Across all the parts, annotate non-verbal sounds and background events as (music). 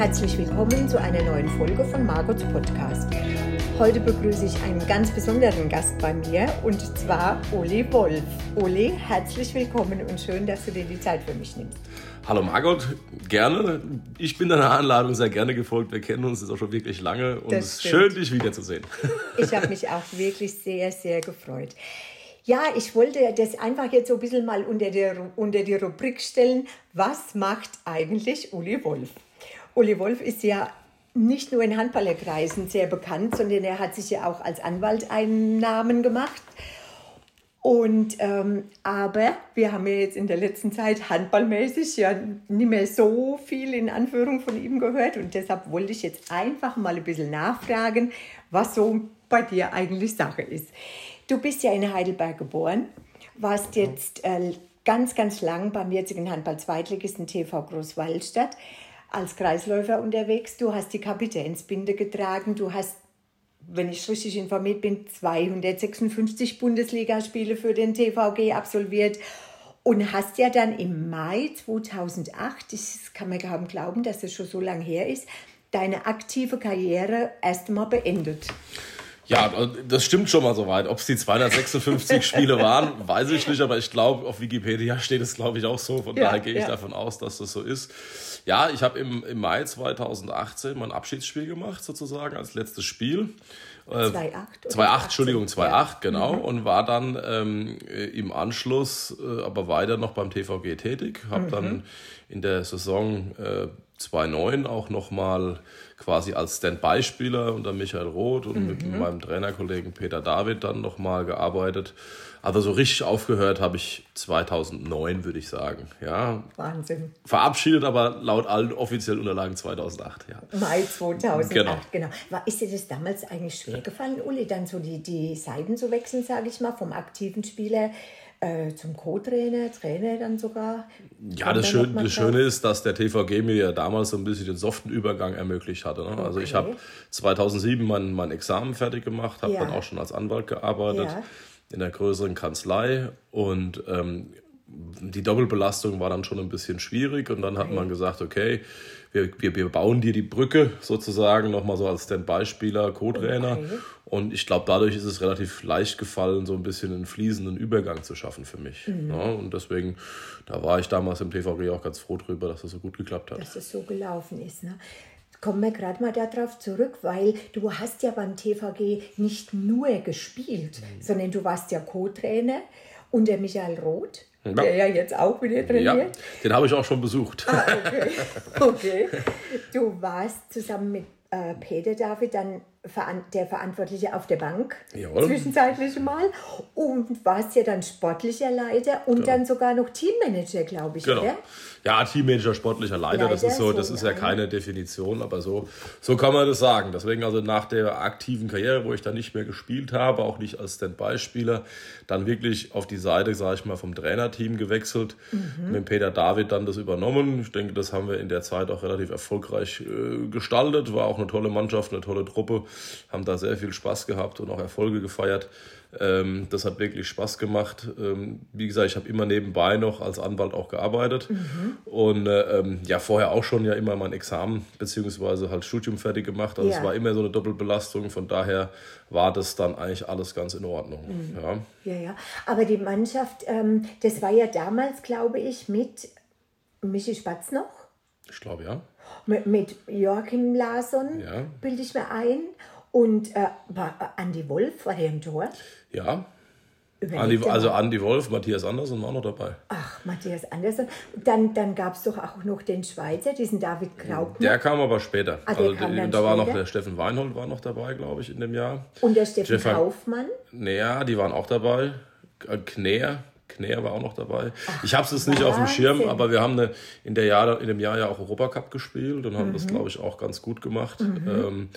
Herzlich willkommen zu einer neuen Folge von Margots Podcast. Heute begrüße ich einen ganz besonderen Gast bei mir und zwar Uli Wolf. Uli, herzlich willkommen und schön, dass du dir die Zeit für mich nimmst. Hallo Margot, gerne. Ich bin deiner Einladung sehr gerne gefolgt. Wir kennen uns jetzt auch schon wirklich lange und es ist schön, dich wiederzusehen. Ich habe mich auch wirklich sehr, sehr gefreut. Ja, ich wollte das einfach jetzt so ein bisschen mal unter, der, unter die Rubrik stellen. Was macht eigentlich Uli Wolf? Uli Wolf ist ja nicht nur in Handballerkreisen sehr bekannt, sondern er hat sich ja auch als Anwalt einen Namen gemacht. Und ähm, aber wir haben ja jetzt in der letzten Zeit handballmäßig ja nicht mehr so viel in Anführung von ihm gehört und deshalb wollte ich jetzt einfach mal ein bisschen nachfragen, was so bei dir eigentlich Sache ist. Du bist ja in Heidelberg geboren, warst jetzt äh, ganz, ganz lang beim jetzigen Handball-Zweitligisten TV Großwaldstadt als Kreisläufer unterwegs. Du hast die Kapitänsbinde getragen, du hast wenn ich richtig informiert bin, 256 Bundesligaspiele für den TVG absolviert und hast ja dann im Mai 2008, das kann man kaum glauben, dass das schon so lange her ist, deine aktive Karriere erstmal beendet. Ja, das stimmt schon mal soweit. Ob es die 256 Spiele waren, weiß ich nicht, aber ich glaube, auf Wikipedia steht es, glaube ich, auch so. Von ja, daher gehe ich ja. davon aus, dass das so ist. Ja, ich habe im, im Mai 2018 mein Abschiedsspiel gemacht, sozusagen, als letztes Spiel. 2,8? Äh, 2,8, Entschuldigung, 2,8, ja. genau. Mhm. Und war dann ähm, im Anschluss äh, aber weiter noch beim TVG tätig. Habe mhm. dann in der Saison äh, 2,9 auch nochmal quasi als Standby-Spieler unter Michael Roth und mhm. mit meinem Trainerkollegen Peter David dann nochmal gearbeitet. Aber so richtig aufgehört habe ich 2009, würde ich sagen. Ja. Wahnsinn. Verabschiedet aber laut allen offiziellen Unterlagen 2008. Ja. Mai 2008, genau. genau. War, ist dir das damals eigentlich schwer gefallen, Uli, dann so die, die Seiten zu wechseln, sage ich mal, vom aktiven Spieler äh, zum Co-Trainer, Trainer dann sogar. Ja, das, Schön, das Schöne ist, dass der TVG mir ja damals so ein bisschen den soften Übergang ermöglicht hatte. Ne? Okay. Also ich habe 2007 mein, mein Examen fertig gemacht, habe ja. dann auch schon als Anwalt gearbeitet ja. in der größeren Kanzlei und ähm, die Doppelbelastung war dann schon ein bisschen schwierig und dann okay. hat man gesagt, okay, wir, wir, wir bauen dir die Brücke sozusagen nochmal so als Standby-Spieler, Co-Trainer. Okay. Und ich glaube, dadurch ist es relativ leicht gefallen, so ein bisschen einen fließenden Übergang zu schaffen für mich. Mhm. Ja, und deswegen, da war ich damals im TVG auch ganz froh drüber, dass das so gut geklappt hat. Dass es so gelaufen ist. Ne? Kommen wir gerade mal darauf zurück, weil du hast ja beim TVG nicht nur gespielt, mhm. sondern du warst ja Co-Trainer unter Michael Roth ja. der ja jetzt auch wieder trainiert. Ja, den habe ich auch schon besucht. Ah, okay. (laughs) okay. Du warst zusammen mit äh, Peter David dann der Verantwortliche auf der Bank Jawohl. zwischenzeitlich mal und warst ja dann sportlicher Leiter und genau. dann sogar noch Teammanager, glaube ich, genau. oder? Ja, Teammanager, sportlicher Leiter, Leiter das ist so, das so, ist ja keine Definition, aber so, so kann man das sagen. Deswegen also nach der aktiven Karriere, wo ich dann nicht mehr gespielt habe, auch nicht als Standby-Spieler, dann wirklich auf die Seite, sage ich mal, vom Trainerteam gewechselt, mhm. mit Peter David dann das übernommen. Ich denke, das haben wir in der Zeit auch relativ erfolgreich äh, gestaltet, war auch eine tolle Mannschaft, eine tolle Truppe haben da sehr viel Spaß gehabt und auch Erfolge gefeiert. Ähm, das hat wirklich Spaß gemacht. Ähm, wie gesagt, ich habe immer nebenbei noch als Anwalt auch gearbeitet mhm. und äh, ähm, ja, vorher auch schon ja immer mein Examen beziehungsweise halt Studium fertig gemacht. Also ja. es war immer so eine Doppelbelastung. Von daher war das dann eigentlich alles ganz in Ordnung. Mhm. Ja. ja, ja. Aber die Mannschaft, ähm, das war ja damals, glaube ich, mit Michi Spatz noch. Ich glaube, ja. Mit, mit Joachim Larsson, ja. bilde ich mir ein. Und äh, war Andi Wolf, war der im Tor? Ja. Andi, also Andi Wolf, Matthias Andersson war noch dabei. Ach, Matthias Andersson. Dann, dann gab es doch auch noch den Schweizer, diesen David Graupner. Der kam aber später. Ah, also da später? war noch der Steffen Weinhold war noch dabei, glaube ich, in dem Jahr. Und der Steffen Stefan, Kaufmann? Naja, die waren auch dabei. Äh, Knär, Knär war auch noch dabei. Ach, ich habe es nicht auf dem Schirm, aber wir haben eine, in, der Jahr, in dem Jahr ja auch Europacup gespielt und haben mhm. das, glaube ich, auch ganz gut gemacht. Mhm. Ähm,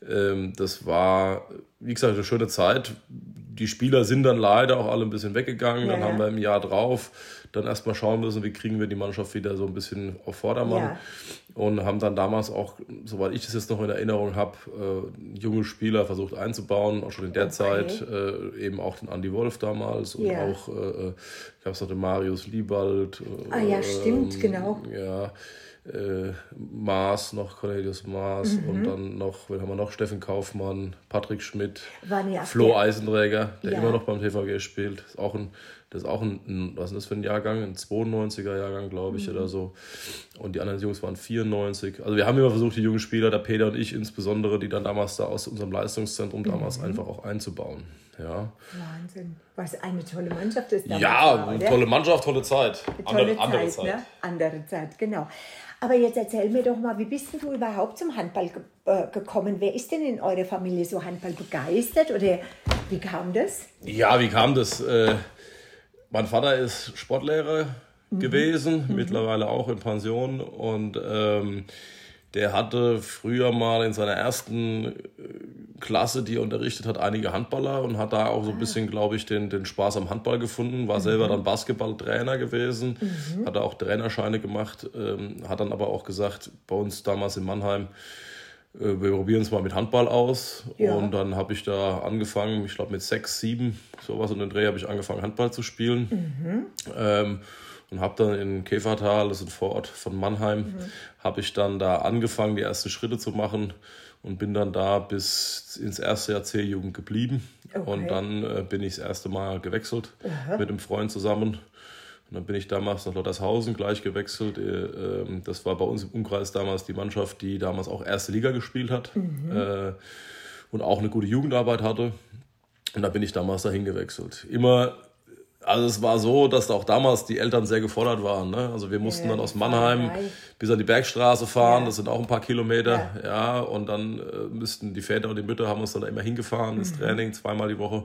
das war, wie gesagt, eine schöne Zeit. Die Spieler sind dann leider auch alle ein bisschen weggegangen. Ja, dann haben wir im Jahr drauf dann erstmal schauen müssen, wie kriegen wir die Mannschaft wieder so ein bisschen auf Vordermann. Ja. Und haben dann damals auch, soweit ich das jetzt noch in Erinnerung habe, äh, junge Spieler versucht einzubauen, auch schon in der okay. Zeit, äh, eben auch den Andy Wolf damals und ja. auch, äh, ich habe es noch den Marius Liebald. ah ja, stimmt, ähm, genau. Ja, äh, Maas noch, Cornelius Maas mhm. und dann noch, wen haben wir noch? Steffen Kaufmann, Patrick Schmidt, Flo Eisenträger, der ja. immer noch beim TVG spielt. Ist auch ein, das ist auch ein, was ist das für ein Jahrgang? Ein 92er Jahrgang, glaube ich, mhm. oder so. Und die anderen Jungs waren 94. Also wir haben immer versucht, die jungen Spieler, der Peter und ich insbesondere, die dann damals da aus unserem Leistungszentrum mhm. damals einfach auch einzubauen. Ja. Wahnsinn. Was eine tolle Mannschaft ist. Ja, war, tolle Mannschaft, tolle Zeit. Tolle andere, Zeit, Zeit. Ne? Andere Zeit, genau. Aber jetzt erzähl mir doch mal, wie bist du überhaupt zum Handball ge äh, gekommen? Wer ist denn in eurer Familie so Handball begeistert oder wie kam das? Ja, wie kam das? Äh, mein Vater ist Sportlehrer mhm. gewesen, mhm. mittlerweile auch in Pension und ähm, der hatte früher mal in seiner ersten äh, Klasse, die er unterrichtet hat, einige Handballer und hat da auch so ein bisschen, glaube ich, den, den Spaß am Handball gefunden. War mhm. selber dann Basketballtrainer gewesen, mhm. hat auch Trainerscheine gemacht, ähm, hat dann aber auch gesagt, bei uns damals in Mannheim, äh, wir probieren es mal mit Handball aus. Ja. Und dann habe ich da angefangen, ich glaube mit sechs, sieben, sowas und den Dreh habe ich angefangen, Handball zu spielen. Mhm. Ähm, und habe dann in Käfertal, das ist ein Vorort von Mannheim, mhm. habe ich dann da angefangen, die ersten Schritte zu machen und bin dann da bis ins erste Jahr C-Jugend geblieben. Okay. Und dann äh, bin ich das erste Mal gewechselt Aha. mit einem Freund zusammen. Und dann bin ich damals nach Lottershausen gleich gewechselt. Äh, ähm, das war bei uns im Umkreis damals die Mannschaft, die damals auch erste Liga gespielt hat mhm. Äh, und auch eine gute Jugendarbeit hatte. Und da bin ich damals dahin gewechselt. Immer also es war so, dass auch damals die Eltern sehr gefordert waren. Ne? Also wir mussten ja, dann aus Mannheim bis an die Bergstraße fahren, ja. das sind auch ein paar Kilometer, ja, ja und dann äh, müssten die Väter und die Mütter haben uns dann immer hingefahren mhm. ins Training, zweimal die Woche.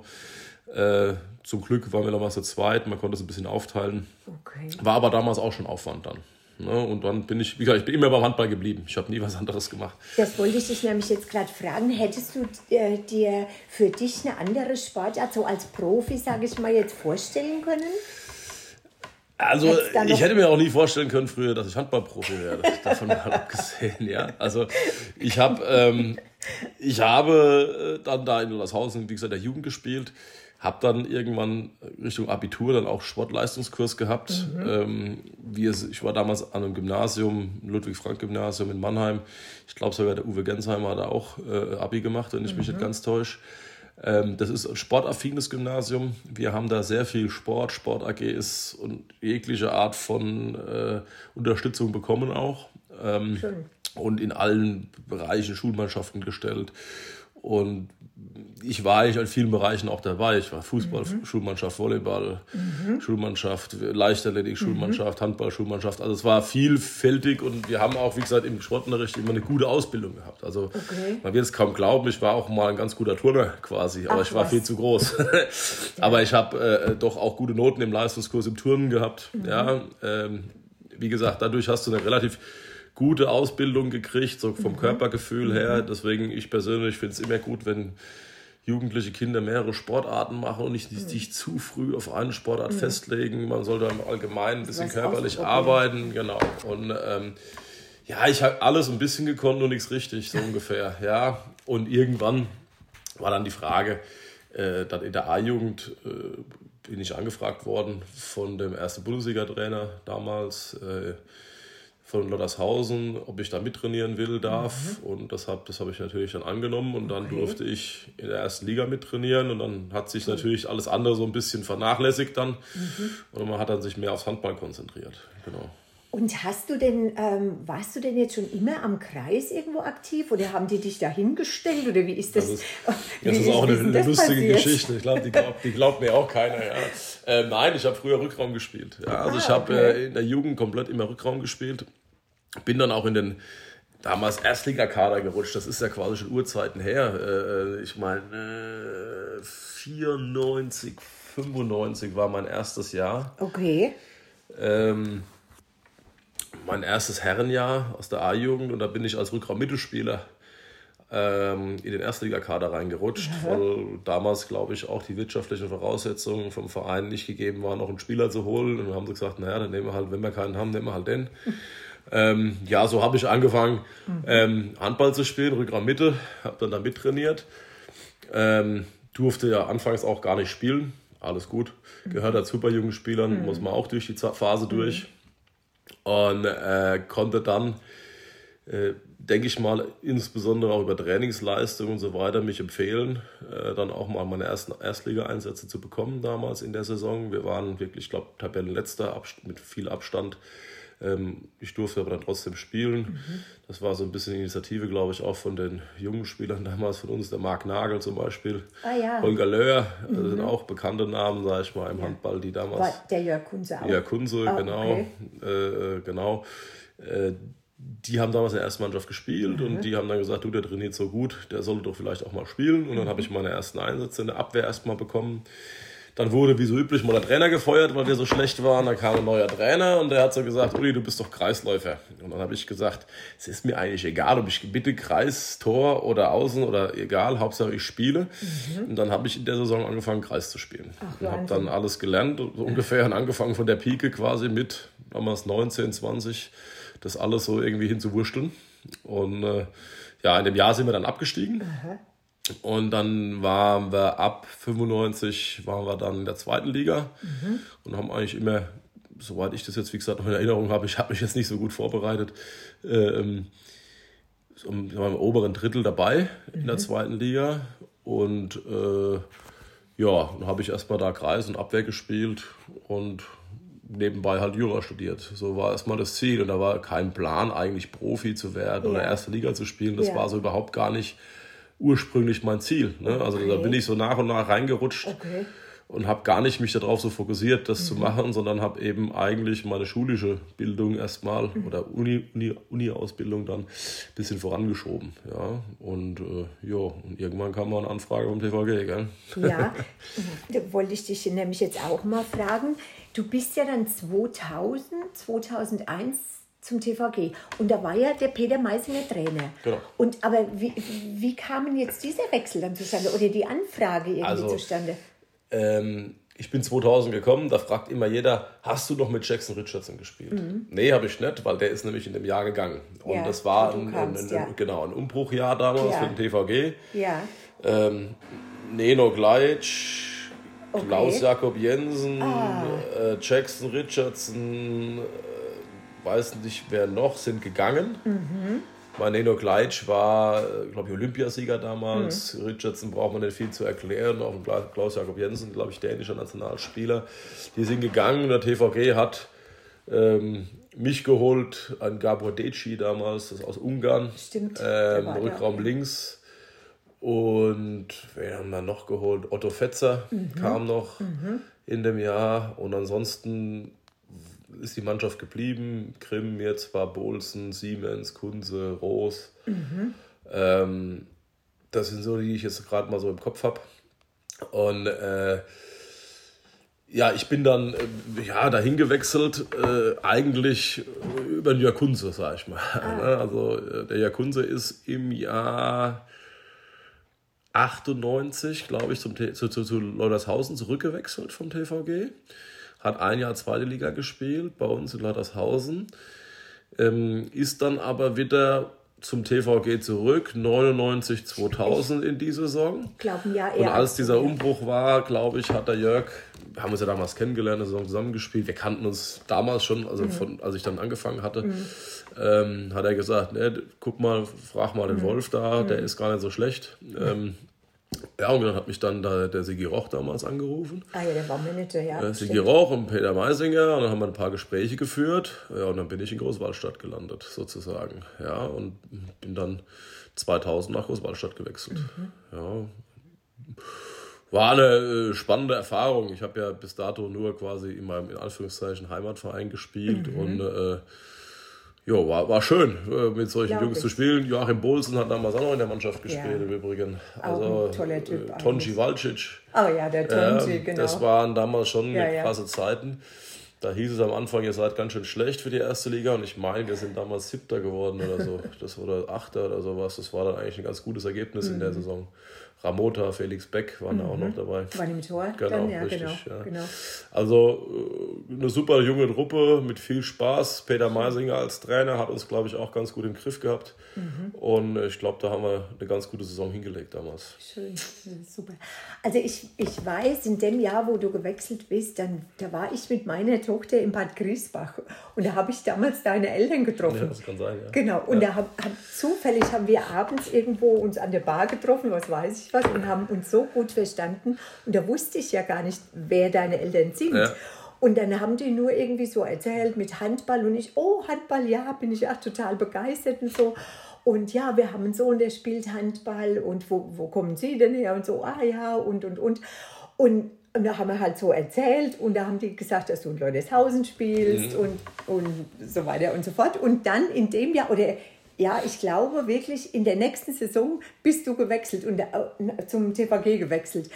Äh, zum Glück waren wir damals zu zweit, man konnte es ein bisschen aufteilen. Okay. War aber damals auch schon Aufwand dann. Ne? Und dann bin ich, wie gesagt, ich bin immer beim Handball geblieben. Ich habe nie was anderes gemacht. Das wollte ich dich nämlich jetzt gerade fragen. Hättest du äh, dir für dich eine andere Sportart, so als Profi, sage ich mal, jetzt vorstellen können? Also ich hätte mir auch nie vorstellen können früher, dass ich Handballprofi werde. Davon (laughs) mal abgesehen, ja. Also ich habe ähm, ich habe äh, dann da in Ollershausen, wie gesagt, der Jugend gespielt. Habe dann irgendwann Richtung Abitur dann auch Sportleistungskurs gehabt. Mhm. Ähm, wie es, ich war damals an einem Gymnasium, Ludwig-Frank-Gymnasium in Mannheim. Ich glaube sogar der Uwe Gensheimer hat da auch äh, Abi gemacht, wenn ich mhm. mich nicht ganz täusche. Ähm, das ist ein sportaffines Gymnasium. Wir haben da sehr viel Sport, Sport-AGs und jegliche Art von äh, Unterstützung bekommen auch. Ähm, und in allen Bereichen Schulmannschaften gestellt. Und ich war eigentlich in vielen Bereichen auch dabei. Ich war Fußball, mhm. Schulmannschaft, Volleyball, mhm. Schulmannschaft, Leichtathletik, Schulmannschaft, mhm. Handball, Schulmannschaft. Also es war vielfältig und wir haben auch, wie gesagt, im Sportunterricht immer eine gute Ausbildung gehabt. Also okay. man wird es kaum glauben, ich war auch mal ein ganz guter Turner quasi, aber Ach, ich war was. viel zu groß. (laughs) aber ich habe äh, doch auch gute Noten im Leistungskurs im Turnen gehabt. Mhm. Ja, ähm, wie gesagt, dadurch hast du eine relativ gute Ausbildung gekriegt, so vom mhm. Körpergefühl her. Mhm. Deswegen, ich persönlich finde es immer gut, wenn jugendliche Kinder mehrere Sportarten machen und nicht mhm. sich zu früh auf eine Sportart mhm. festlegen. Man sollte im Allgemeinen ein bisschen körperlich arbeiten. Genau. Und ähm, ja, ich habe alles ein bisschen gekonnt und nichts richtig, so (laughs) ungefähr. Ja. Und irgendwann war dann die Frage, äh, dann in der A-Jugend äh, bin ich angefragt worden von dem ersten Bundesliga-Trainer damals. Äh, von Lottershausen, ob ich da mittrainieren will, darf. Mhm. Und das habe das hab ich natürlich dann angenommen und dann okay. durfte ich in der ersten Liga mittrainieren und dann hat sich mhm. natürlich alles andere so ein bisschen vernachlässigt dann mhm. und man hat dann sich mehr aufs Handball konzentriert. Genau. Und hast du denn, ähm, warst du denn jetzt schon immer am Kreis irgendwo aktiv oder haben die dich da hingestellt oder wie ist das? Das ist, (laughs) das ist auch eine, eine lustige passiert? Geschichte. Ich glaube, die glaubt, die glaubt mir auch keiner. Ja. Äh, nein, ich habe früher Rückraum gespielt. Ja, also ah, ich habe okay. äh, in der Jugend komplett immer Rückraum gespielt. Bin dann auch in den damals Erstligakader gerutscht. Das ist ja quasi schon Urzeiten her. Äh, ich meine, äh, 94, 95 war mein erstes Jahr. Okay. Ähm, mein erstes Herrenjahr aus der A-Jugend und da bin ich als Rückraum-Mittelspieler ähm, in den Erstligakader reingerutscht, mhm. weil damals, glaube ich, auch die wirtschaftlichen Voraussetzungen vom Verein nicht gegeben waren, noch einen Spieler zu holen. Und dann haben sie gesagt, naja, dann nehmen wir halt, wenn wir keinen haben, nehmen wir halt den. Ähm, ja, so habe ich angefangen, mhm. ähm, Handball zu spielen, Rückraum Mitte, habe dann da mittrainiert. Ähm, durfte ja anfangs auch gar nicht spielen, alles gut. Gehört dazu bei jungen Spielern, mhm. muss man auch durch die Phase durch. Und äh, konnte dann, äh, denke ich mal, insbesondere auch über Trainingsleistung und so weiter mich empfehlen, äh, dann auch mal meine ersten Erstliga-Einsätze zu bekommen damals in der Saison. Wir waren wirklich, ich glaube, Tabellenletzter mit viel Abstand. Ähm, ich durfte aber dann trotzdem spielen. Mhm. Das war so ein bisschen Initiative, glaube ich, auch von den jungen Spielern (laughs) damals von uns, der Marc Nagel zum Beispiel, ah, ja. Holger Löhr, mhm. das sind auch bekannte Namen, sage ich mal, im ja. Handball, die damals. War der Jörg Kunze auch. Jörg Kunze, oh, genau. Okay. Äh, äh, genau. Äh, die haben damals in der ersten Mannschaft gespielt mhm. und die haben dann gesagt, du, der trainiert so gut, der sollte doch vielleicht auch mal spielen. Und dann mhm. habe ich meine ersten Einsätze in der Abwehr erstmal bekommen. Dann wurde wie so üblich mal der Trainer gefeuert, weil wir so schlecht waren. Dann kam ein neuer Trainer und der hat so gesagt, Uli, du bist doch Kreisläufer. Und dann habe ich gesagt, es ist mir eigentlich egal, ob ich bitte Kreis, Tor oder Außen oder egal, Hauptsache ich spiele. Mhm. Und dann habe ich in der Saison angefangen, Kreis zu spielen. Ach, und habe dann alles gelernt, so ungefähr und angefangen von der Pike quasi mit damals 19, 20, das alles so irgendwie hinzuwurschteln. Und äh, ja, in dem Jahr sind wir dann abgestiegen. Mhm. Und dann waren wir ab 95 waren wir dann in der zweiten Liga mhm. und haben eigentlich immer, soweit ich das jetzt wie gesagt noch in Erinnerung habe, ich habe mich jetzt nicht so gut vorbereitet, ähm, im, im oberen Drittel dabei mhm. in der mhm. zweiten Liga. Und äh, ja, dann habe ich erstmal da Kreis und Abwehr gespielt und nebenbei halt Jura studiert. So war erstmal das Ziel. Und da war kein Plan, eigentlich Profi zu werden ja. oder erste Liga zu spielen. Das ja. war so überhaupt gar nicht ursprünglich mein Ziel. Ne? Also okay. da bin ich so nach und nach reingerutscht okay. und habe gar nicht mich darauf so fokussiert, das mhm. zu machen, sondern habe eben eigentlich meine schulische Bildung erstmal mhm. oder Uni-Ausbildung Uni, dann ein bisschen vorangeschoben. Ja? Und äh, ja, und irgendwann kam mal eine Anfrage vom TVG. Gell? Ja, (laughs) da wollte ich dich nämlich jetzt auch mal fragen. Du bist ja dann 2000, 2001 zum TVG. Und da war ja der Peter Meisinger Trainer. Genau. Und, aber wie, wie kamen jetzt dieser Wechsel dann zustande oder die Anfrage irgendwie also, zustande? Ähm, ich bin 2000 gekommen, da fragt immer jeder, hast du noch mit Jackson Richardson gespielt? Mhm. Nee, habe ich nicht, weil der ist nämlich in dem Jahr gegangen. Und ja, das war ein, kamst, ein, ein, ja. genau, ein Umbruchjahr damals ja. für den TVG. Ja. Ähm, Neno Gleitsch, okay. Klaus Jakob Jensen, ah. äh, Jackson Richardson, weiß nicht wer noch, sind gegangen. Mhm. Maneno Gleitsch war, glaube ich, Olympiasieger damals. Mhm. Richardson braucht man nicht viel zu erklären. Auch Klaus Jakob Jensen, glaube ich, dänischer Nationalspieler. Die sind gegangen. Der TVG hat ähm, mich geholt, ein Gabor Deci damals, das ist aus Ungarn. Stimmt. Ähm, Rückraum da. links. Und wer haben wir noch geholt? Otto Fetzer mhm. kam noch mhm. in dem Jahr. Und ansonsten ist die Mannschaft geblieben. Grimm jetzt war Bolsen, Siemens, Kunze, Roos. Mhm. Ähm, das sind so die, die ich jetzt gerade mal so im Kopf habe. Und äh, ja, ich bin dann äh, ja, dahin gewechselt, äh, eigentlich über den Jakunze, sag ich mal. Ah. (laughs) Also äh, der Jakunze ist im Jahr 98, glaube ich, zum, zu, zu, zu Leutershausen zurückgewechselt vom TVG hat ein Jahr zweite Liga gespielt bei uns in Lattershausen, ähm, ist dann aber wieder zum TVG zurück, 99, 2000 in die Saison. Glauben ja eher. Und als dieser Umbruch war, glaube ich, hat der Jörg, wir haben uns ja damals kennengelernt, eine Saison zusammengespielt. Wir kannten uns damals schon, also mhm. von, als ich dann angefangen hatte, mhm. ähm, hat er gesagt, ne, guck mal, frag mal den mhm. Wolf da, der mhm. ist gar nicht so schlecht. Ähm, ja, und dann hat mich dann da der Sigi Roch damals angerufen. Ah ja, der war Manager, ja. Äh, Sigi Roch und Peter Meisinger und dann haben wir ein paar Gespräche geführt. Ja, und dann bin ich in Großwaldstadt gelandet, sozusagen. Ja, und bin dann 2000 nach Großwaldstadt gewechselt. Mhm. Ja. War eine äh, spannende Erfahrung. Ich habe ja bis dato nur quasi in meinem, in Anführungszeichen, Heimatverein gespielt mhm. und äh, ja, war, war schön, äh, mit solchen Jungs zu spielen. Joachim Bolsen hat damals auch noch in der Mannschaft gespielt, ja. im Übrigen. Also, auch ein toller Typ. Äh, Tonji Valcic. Oh ja, der Tonji, äh, genau. Das waren damals schon ja, krasse Zeiten. Da hieß es am Anfang, ihr seid ganz schön schlecht für die erste Liga. Und ich meine, wir sind damals Siebter geworden oder so. (laughs) Das oder Achter oder sowas. Das war dann eigentlich ein ganz gutes Ergebnis in der mhm. Saison. Ramota, Felix Beck waren mhm. da auch noch mhm. dabei. Waren im Tor genau, dann, ja, richtig, genau, ja. genau. Also äh, eine super junge Truppe mit viel Spaß. Peter Meisinger als Trainer hat uns, glaube ich, auch ganz gut im Griff gehabt. Mhm. Und ich glaube, da haben wir eine ganz gute Saison hingelegt damals. Schön, (laughs) super. Also ich, ich weiß, in dem Jahr, wo du gewechselt bist, dann, da war ich mit meiner Tochter in Bad Griesbach und da habe ich damals deine Eltern getroffen. Ja, das kann sein, ja. Genau, und ja. da hab, hab, zufällig haben wir abends irgendwo uns an der Bar getroffen, was weiß ich was, und haben uns so gut verstanden. Und da wusste ich ja gar nicht, wer deine Eltern sind. Ja. Und dann haben die nur irgendwie so erzählt mit Handball und ich, oh, Handball, ja, bin ich auch total begeistert und so. Und ja, wir haben einen Sohn, der spielt Handball und wo, wo kommen Sie denn her? Und so, ah ja, und, und, und. Und, und da haben wir halt so erzählt und da haben die gesagt, dass du in Leudeshausen spielst mhm. und, und so weiter und so fort. Und dann in dem Jahr, oder ja, ich glaube wirklich, in der nächsten Saison bist du gewechselt und äh, zum TVG gewechselt.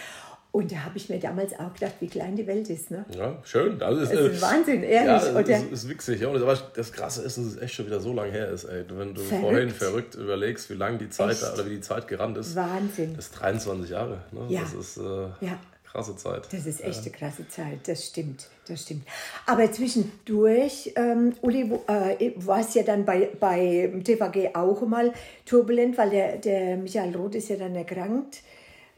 Und da habe ich mir damals auch gedacht, wie klein die Welt ist. Ne? Ja, schön. Das ist, das ist äh, Wahnsinn, ehrlich. Ja, das ist, ist witzig. Ja, aber das Krasse ist, dass es echt schon wieder so lange her ist. Ey. Wenn du verrückt. vorhin verrückt überlegst, wie lange die Zeit echt? oder wie die Zeit gerannt ist. Wahnsinn. Das ist 23 Jahre. Ne? Ja. Das ist äh, ja. Krasse Zeit. Das ist echt eine krasse Zeit. Das stimmt. Das stimmt. Aber zwischendurch, ähm, Uli, äh, war es ja dann bei, bei TVG auch mal turbulent, weil der, der Michael Roth ist ja dann erkrankt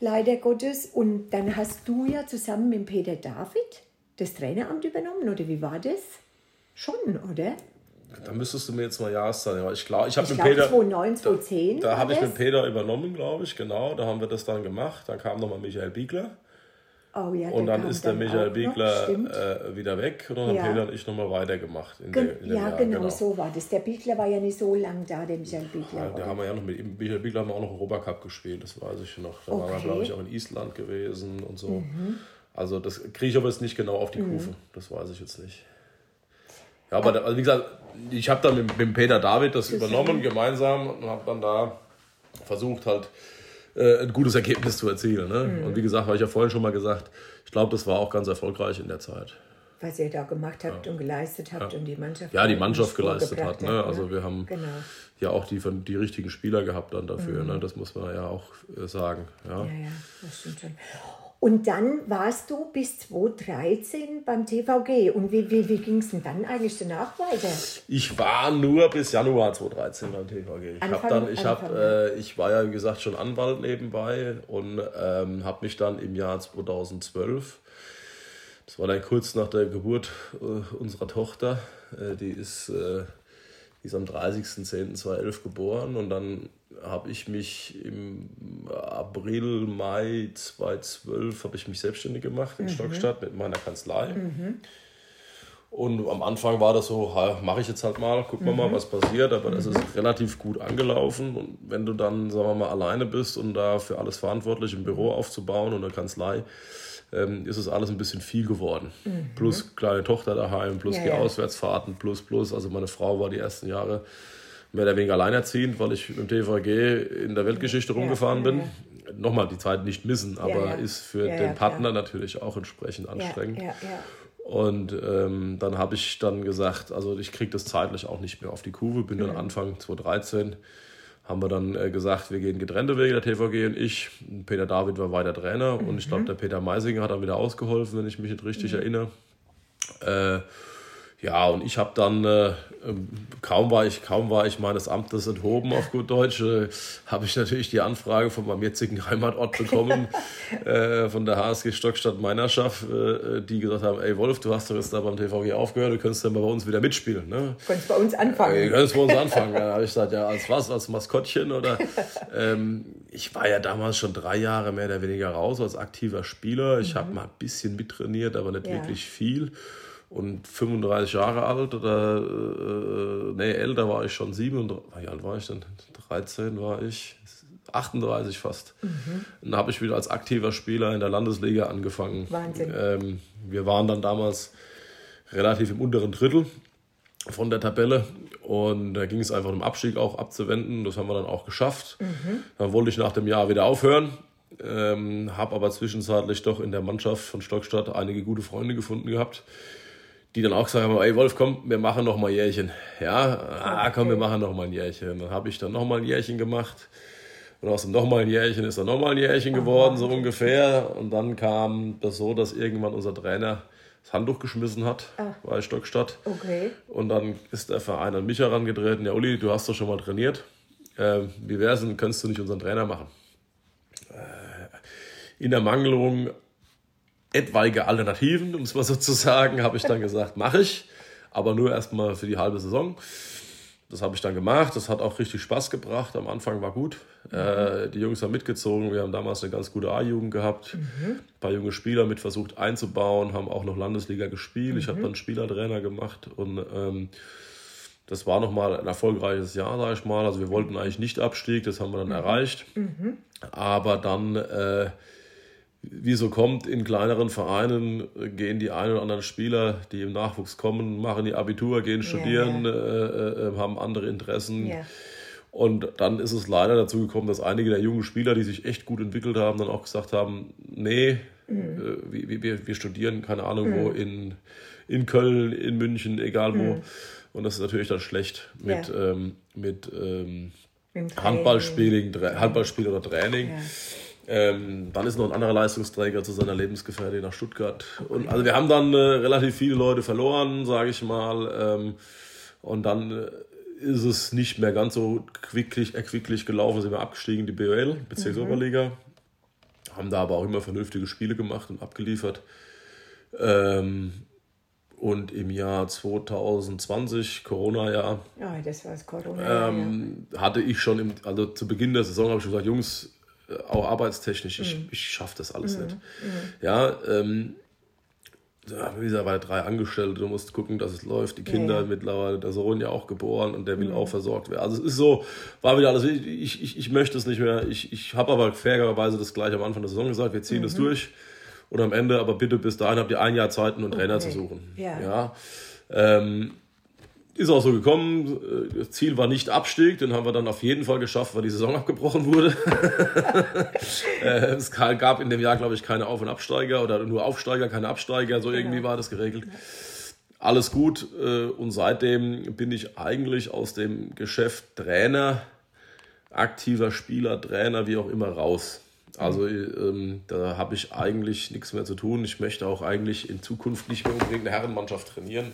leider Gottes. Und dann hast du ja zusammen mit Peter David das Traineramt übernommen, oder wie war das? Schon, oder? Da müsstest du mir jetzt mal Ja sagen. Ich glaube, ich habe mit glaub, Peter. 2009, 2010. Da, da habe ich mit Peter übernommen, glaube ich, genau. Da haben wir das dann gemacht. Dann kam nochmal Michael Biegler. Oh, ja, und dann ist der Michael Biegler äh, wieder weg und dann ja. haben Peter und ich nochmal weitergemacht. In der, in ja, genau, genau, so war das. Der Biegler war ja nicht so lang da, der Michael Biegler. Ja, da haben wir ja noch mit Michael Biegler haben wir auch noch Europacup gespielt, das weiß ich noch. Da okay. waren wir, glaube ich, auch in Island gewesen und so. Mhm. Also das kriege ich aber jetzt nicht genau auf die mhm. Kufe, das weiß ich jetzt nicht. Ja, aber da, also wie gesagt, ich habe dann mit, mit Peter David das übernommen, gemeinsam und habe dann da versucht halt äh, ein gutes Ergebnis zu erzielen. Ne? Mhm. Und wie gesagt, habe ich ja vorhin schon mal gesagt, ich glaube, das war auch ganz erfolgreich in der Zeit. Was ihr da gemacht habt ja. und geleistet habt ja. und die Mannschaft. Ja, die Mannschaft geleistet hat. Ne? Also wir haben genau. ja auch die, die richtigen Spieler gehabt dann dafür. Mhm. Ne? Das muss man ja auch äh, sagen. Ja, ja, ja das stimmt schon. Und dann warst du bis 2013 beim TVG. Und wie, wie, wie ging es denn dann eigentlich danach weiter? Ich war nur bis Januar 2013 beim TVG. Ich, Anfang, dann, ich, hab, äh, ich war ja, wie gesagt, schon Anwalt nebenbei und ähm, habe mich dann im Jahr 2012, das war dann kurz nach der Geburt äh, unserer Tochter, äh, die ist... Die ist am 30.10.2011 geboren und dann habe ich mich im April, Mai 2012 habe ich mich selbstständig gemacht in mhm. Stockstadt mit meiner Kanzlei. Mhm. Und am Anfang war das so, mache ich jetzt halt mal, gucken wir mhm. mal, was passiert. Aber das ist mhm. relativ gut angelaufen. Und wenn du dann, sagen wir mal, alleine bist und da für alles verantwortlich im Büro aufzubauen und eine Kanzlei, ähm, ist es alles ein bisschen viel geworden. Mhm. Plus kleine Tochter daheim, plus ja, die ja. Auswärtsfahrten, plus, plus. Also meine Frau war die ersten Jahre mehr oder weniger alleinerziehend, weil ich mit dem TVG in der Weltgeschichte rumgefahren bin. Nochmal die Zeit nicht missen, aber ist für den Partner natürlich auch entsprechend anstrengend. Und ähm, dann habe ich dann gesagt, also ich kriege das zeitlich auch nicht mehr auf die Kurve. Bin dann mhm. Anfang 2013 haben wir dann äh, gesagt, wir gehen getrennte Wege, der TVG und ich. Peter David war weiter Trainer mhm. und ich glaube, der Peter Meisinger hat dann wieder ausgeholfen, wenn ich mich nicht richtig mhm. erinnere. Äh, ja, und ich habe dann, äh, ähm, kaum, war ich, kaum war ich meines Amtes enthoben, auf gut Deutsch, äh, habe ich natürlich die Anfrage von meinem jetzigen Heimatort bekommen, (laughs) äh, von der HSG Stockstadt Meinerschaft, äh, die gesagt haben, ey Wolf, du hast doch jetzt da beim TVG aufgehört, du könntest dann bei uns wieder mitspielen. Ne? Du könntest bei uns anfangen. Äh, du könntest bei uns anfangen. da habe ich gesagt, ja, als was, als Maskottchen oder... (laughs) Ähm, ich war ja damals schon drei Jahre mehr oder weniger raus als aktiver Spieler. Ich mhm. habe mal ein bisschen mittrainiert, aber nicht ja. wirklich viel und 35 Jahre alt oder äh, nee, älter war ich schon 37, wie alt war ich denn? 13 war ich, 38 fast. Mhm. Dann habe ich wieder als aktiver Spieler in der Landesliga angefangen. Wahnsinn. Ähm, wir waren dann damals relativ im unteren Drittel von der Tabelle und da ging es einfach um Abstieg auch abzuwenden. Das haben wir dann auch geschafft. Mhm. Dann wollte ich nach dem Jahr wieder aufhören. Ähm, habe aber zwischenzeitlich doch in der Mannschaft von Stockstadt einige gute Freunde gefunden gehabt, die dann auch gesagt haben, ey Wolf, komm, wir machen noch mal ein Jährchen. Ja, ah, komm, wir machen noch mal ein Jährchen. Dann habe ich dann noch mal ein Jährchen gemacht. Und aus dem nochmal ein Jährchen ist er nochmal ein Jährchen geworden, so ungefähr. Und dann kam das so, dass irgendwann unser Trainer das Handtuch geschmissen hat ah. bei Stockstadt. Okay. Und dann ist der Verein an mich herangetreten. Ja, Uli, du hast doch schon mal trainiert. Äh, wie wäre es denn, könntest du nicht unseren Trainer machen? Äh, in der Mangelung etwaige Alternativen, um es mal so zu sagen, habe ich dann gesagt, mache ich. Aber nur erstmal für die halbe Saison. Das habe ich dann gemacht. Das hat auch richtig Spaß gebracht. Am Anfang war gut. Mhm. Äh, die Jungs haben mitgezogen. Wir haben damals eine ganz gute A-Jugend gehabt. Mhm. Ein paar junge Spieler mit versucht einzubauen, haben auch noch Landesliga gespielt. Mhm. Ich habe dann Spielertrainer gemacht und ähm, das war nochmal ein erfolgreiches Jahr, sage ich mal. Also wir wollten eigentlich nicht Abstieg, das haben wir dann mhm. erreicht. Mhm. Aber dann äh, wie so kommt, in kleineren Vereinen gehen die ein oder anderen Spieler, die im Nachwuchs kommen, machen die Abitur, gehen studieren, ja, ja. Äh, äh, haben andere Interessen. Ja. Und dann ist es leider dazu gekommen, dass einige der jungen Spieler, die sich echt gut entwickelt haben, dann auch gesagt haben, nee, mhm. äh, wir, wir, wir, studieren, keine Ahnung mhm. wo, in, in Köln, in München, egal wo. Mhm. Und das ist natürlich dann schlecht mit, ähm, mit ähm, Handballspielen, Handballspiel oder Training. Ähm, dann ist noch ein anderer Leistungsträger zu seiner Lebensgefährtin nach Stuttgart. Und also wir haben dann äh, relativ viele Leute verloren, sage ich mal. Ähm, und dann äh, ist es nicht mehr ganz so quicklich, erquicklich gelaufen, sind wir abgestiegen in die BOL, Bezirksoberliga. Mhm. Haben da aber auch immer vernünftige Spiele gemacht und abgeliefert. Ähm, und im Jahr 2020, Corona-Jahr, ja, das war das Corona ähm, hatte ich schon, im, also zu Beginn der Saison habe ich gesagt, Jungs, auch arbeitstechnisch, ich, mhm. ich schaffe das alles mhm. nicht. Mhm. Ja, ähm, wie gesagt, bei drei Angestellte, du musst gucken, dass es läuft. Die Kinder ja, ja. mittlerweile, der Sohn ja auch geboren und der will mhm. auch versorgt werden. Also es ist so, war wieder alles, ich, ich, ich möchte es nicht mehr. Ich, ich habe aber fairerweise das gleich am Anfang der Saison gesagt, wir ziehen mhm. das durch. Und am Ende, aber bitte bis dahin habt ihr ein Jahr Zeit, einen okay. Trainer zu suchen. Ja. ja. Ähm, ist auch so gekommen. Das Ziel war nicht Abstieg, den haben wir dann auf jeden Fall geschafft, weil die Saison abgebrochen wurde. (laughs) Äh, es gab in dem Jahr, glaube ich, keine Auf- und Absteiger oder nur Aufsteiger, keine Absteiger. So irgendwie war das geregelt. Alles gut. Äh, und seitdem bin ich eigentlich aus dem Geschäft Trainer, aktiver Spieler, Trainer, wie auch immer, raus. Also ähm, da habe ich eigentlich nichts mehr zu tun. Ich möchte auch eigentlich in Zukunft nicht mehr unbedingt eine Herrenmannschaft trainieren.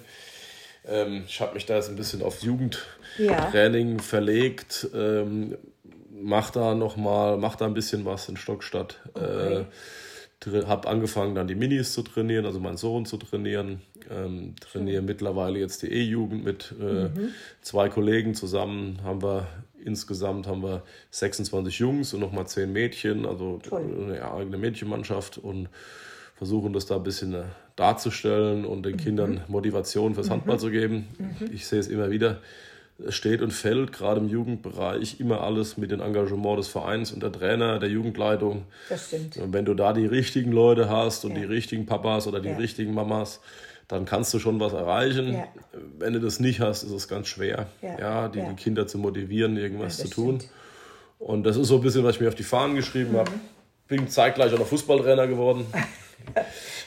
Ähm, ich habe mich da jetzt ein bisschen auf Jugendtraining ja. verlegt. Ähm, mach da noch mal, mach da ein bisschen was in Stockstadt. Okay. Äh, habe angefangen dann die Minis zu trainieren, also meinen Sohn zu trainieren. Ähm, trainiere mhm. mittlerweile jetzt die E-Jugend mit äh, mhm. zwei Kollegen zusammen. Haben wir insgesamt haben wir 26 Jungs und nochmal 10 Mädchen, also Toll. eine eigene Mädchenmannschaft und versuchen das da ein bisschen äh, darzustellen und den mhm. Kindern Motivation fürs Handball mhm. zu geben. Mhm. Ich sehe es immer wieder. Es steht und fällt gerade im Jugendbereich immer alles mit dem Engagement des Vereins und der Trainer, der Jugendleitung. Das stimmt. Und wenn du da die richtigen Leute hast und ja. die richtigen Papas oder die ja. richtigen Mamas, dann kannst du schon was erreichen. Ja. Wenn du das nicht hast, ist es ganz schwer, ja. die, die Kinder zu motivieren, irgendwas zu tun. Stimmt. Und das ist so ein bisschen, was ich mir auf die Fahnen geschrieben mhm. habe. Bin zeitgleich auch noch Fußballtrainer geworden. (laughs)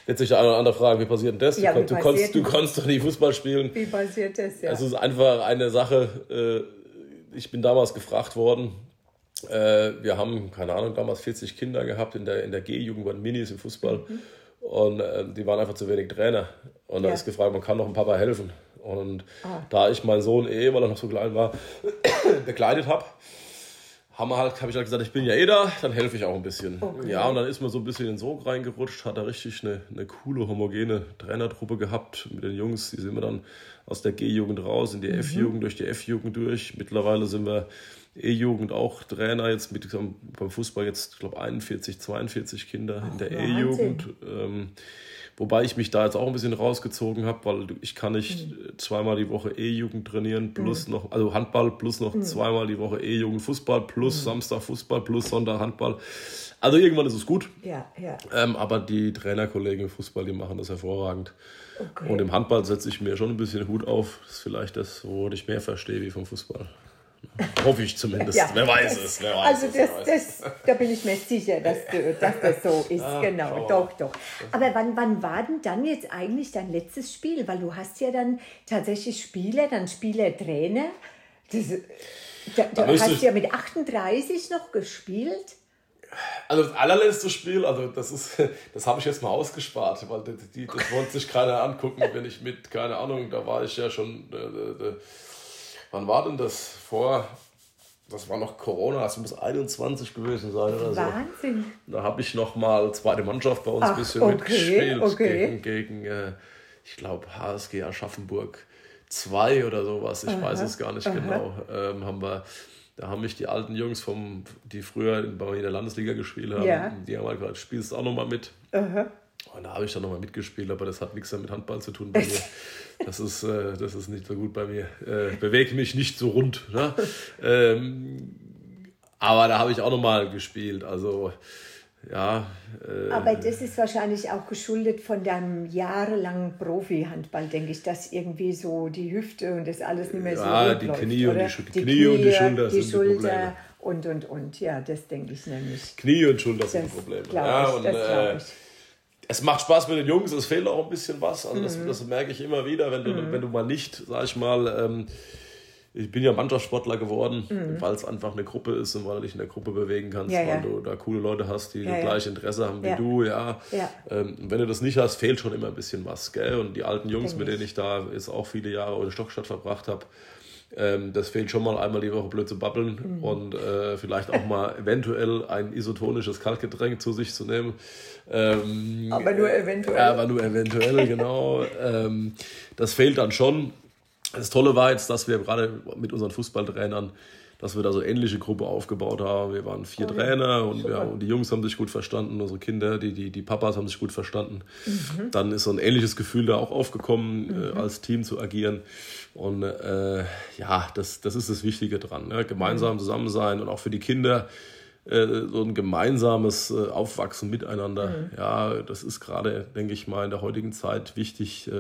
Jetzt sich der eine oder andere fragen, wie passiert denn das? Ja, du, du, konntest, du konntest doch nicht Fußball spielen. Wie passiert das, ja. Es ist einfach eine Sache, äh, ich bin damals gefragt worden, äh, wir haben, keine Ahnung, damals 40 Kinder gehabt in der, in der G-Jugend, waren Minis im Fußball. Mhm. Und äh, die waren einfach zu wenig Trainer. Und da ist gefragt, man kann noch ein Papa helfen. Und ah. da ich meinen Sohn eh, weil er noch so klein war, (coughs) begleitet habe, haben wir halt, habe ich halt gesagt, ich bin ja eh da, dann helfe ich auch ein bisschen. Okay. Ja, und dann ist man so ein bisschen in den Sog reingerutscht, hat da richtig eine, eine coole, homogene Trainertruppe gehabt mit den Jungs. Die sind wir dann aus der G-Jugend raus, in die mhm. F-Jugend, durch die F-Jugend durch. Mittlerweile sind wir E-Jugend auch Trainer jetzt mit beim Fußball jetzt, glaube 41, 42 Kinder Ach, in der E-Jugend. Ähm, Wobei ich mich da jetzt auch ein bisschen rausgezogen habe, weil ich kann nicht mhm. zweimal die Woche E-Jugend trainieren, plus mhm. noch, also Handball, plus noch mhm. zweimal die Woche E-Jugend Fußball, plus mhm. Samstag Fußball, plus Sonntag Handball. Also irgendwann ist es gut. Ja, ja. Ähm, aber die Trainerkollegen im Fußball, die machen das hervorragend. Okay. Und im Handball setze ich mir schon ein bisschen Hut auf. Das ist vielleicht das, wo ich mehr verstehe wie vom Fußball. Hoffe ich zumindest. Ja, wer weiß es. Wer weiß also das, das, das, da bin ich mir sicher, dass, du, (laughs) dass das so ist. Ah, genau, doch, doch. Aber wann, wann war denn dann jetzt eigentlich dein letztes Spiel? Weil du hast ja dann tatsächlich Spieler, dann Spieler, Trainer. Das, Da, da hast du ja mit 38 noch gespielt? Also das allerletzte Spiel, also das ist, (laughs) das habe ich jetzt mal ausgespart, weil die, die, das wollte sich keiner angucken, wenn ich mit, keine Ahnung, da war ich ja schon, äh, äh, wann war denn das? Vor, das war noch Corona, das muss 21 gewesen sein oder so. Wahnsinn. Da habe ich noch mal zweite Mannschaft bei uns ein bisschen okay, mitgespielt okay. gegen, gegen äh, ich glaube, HSG Aschaffenburg 2 oder sowas, ich aha, weiß es gar nicht aha. genau, ähm, haben wir da haben mich die alten Jungs, vom, die früher bei mir in der Landesliga gespielt haben, ja. die haben halt gesagt, spielst du auch nochmal mit. Aha. Und da habe ich dann nochmal mitgespielt, aber das hat nichts mit Handball zu tun bei mir. Das ist, äh, das ist nicht so gut bei mir. Äh, bewege mich nicht so rund. Ne? ähm, aber da habe ich auch nochmal gespielt. Also ja. Äh, Aber das ist wahrscheinlich auch geschuldet von deinem jahrelangen Profi-Handball, denke ich, dass irgendwie so die Hüfte und das alles nicht mehr so Ja, die läuft, Knie, und die, die, die, Knie und die Schulter die sind Schulter die Probleme. Und, und, und. Ja, das denke ich nämlich. Knie und Schulter das sind die Probleme. Ja, ich, und, äh, ich. Es macht Spaß mit den Jungs, es fehlt auch ein bisschen was. Also mhm. das, das, merke ich immer wieder, wenn du, mhm. wenn du mal nicht, sag ich mal, ähm, ich bin ja Mannschaftssportler geworden, mhm. weil es einfach eine Gruppe ist und weil du dich in der Gruppe bewegen kannst, ja, weil ja. du da coole Leute hast, die ja, das gleiche Interesse haben wie du, ja. Ähm, wenn du das nicht hast, fehlt schon immer ein bisschen was, gell? Und die alten Jungs, Denk mit denen ich da jetzt auch viele Jahre in Stockstadt verbracht habe, ähm, das fehlt schon mal einmal die Woche blöd zu babbeln mhm. und äh, vielleicht auch mal eventuell ein isotonisches Kaltgetränk zu sich zu nehmen. Ähm, aber nur eventuell. aber nur eventuell, (laughs) genau. ähm, das fehlt dann schon. Das Tolle war jetzt, dass wir gerade mit unseren Fußballtrainern, dass wir da so ähnliche Gruppe aufgebaut haben. Wir waren vier oh, Trainer und, wir, und, die Jungs haben sich gut verstanden, unsere Kinder, die, die, die Papas haben sich gut verstanden. Mhm. Dann ist so ein ähnliches Gefühl da auch aufgekommen, äh, mhm. äh, als Team zu agieren. Und äh, ja, das, das ist das Wichtige dran. Ne? Gemeinsam mhm. zusammen sein und auch für die Kinder so ein gemeinsames äh, Aufwachsen miteinander. Mhm. Ja, das ist gerade, denke ich mal, in der heutigen Zeit wichtig,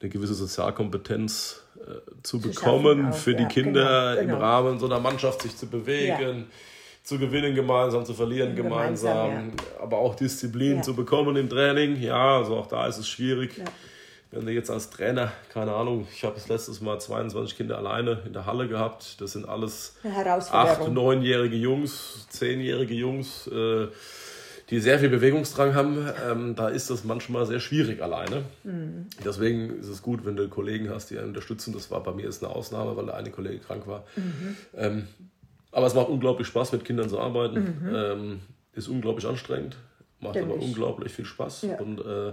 eine gewisse Sozialkompetenz äh, zu, zu bekommen, auch, für die Kinder genau, genau. im Rahmen so einer Mannschaft sich zu bewegen. Ja. Zu gewinnen gemeinsam, zu verlieren gemeinsam, gemeinsam ja. aber auch Disziplin ja. zu bekommen im Training. Ja, also auch da ist es schwierig. Wenn du jetzt als Trainer, keine Ahnung, ich habe das letztes Mal 22 Kinder alleine in der Halle gehabt. Das sind alles acht, neunjährige Jungs, zehnjährige Jungs. Äh, die sehr viel Bewegungsdrang haben, ähm, da ist das manchmal sehr schwierig alleine. Mhm. Deswegen ist es gut, wenn du Kollegen hast, die einen unterstützen. Das war bei mir jetzt eine Ausnahme, weil der eine Kollege krank war. Mhm. Ähm, aber es macht unglaublich Spaß, mit Kindern zu arbeiten. Mhm. Ähm, ist unglaublich anstrengend, macht Denk aber ich. unglaublich viel Spaß. Ja. Und äh,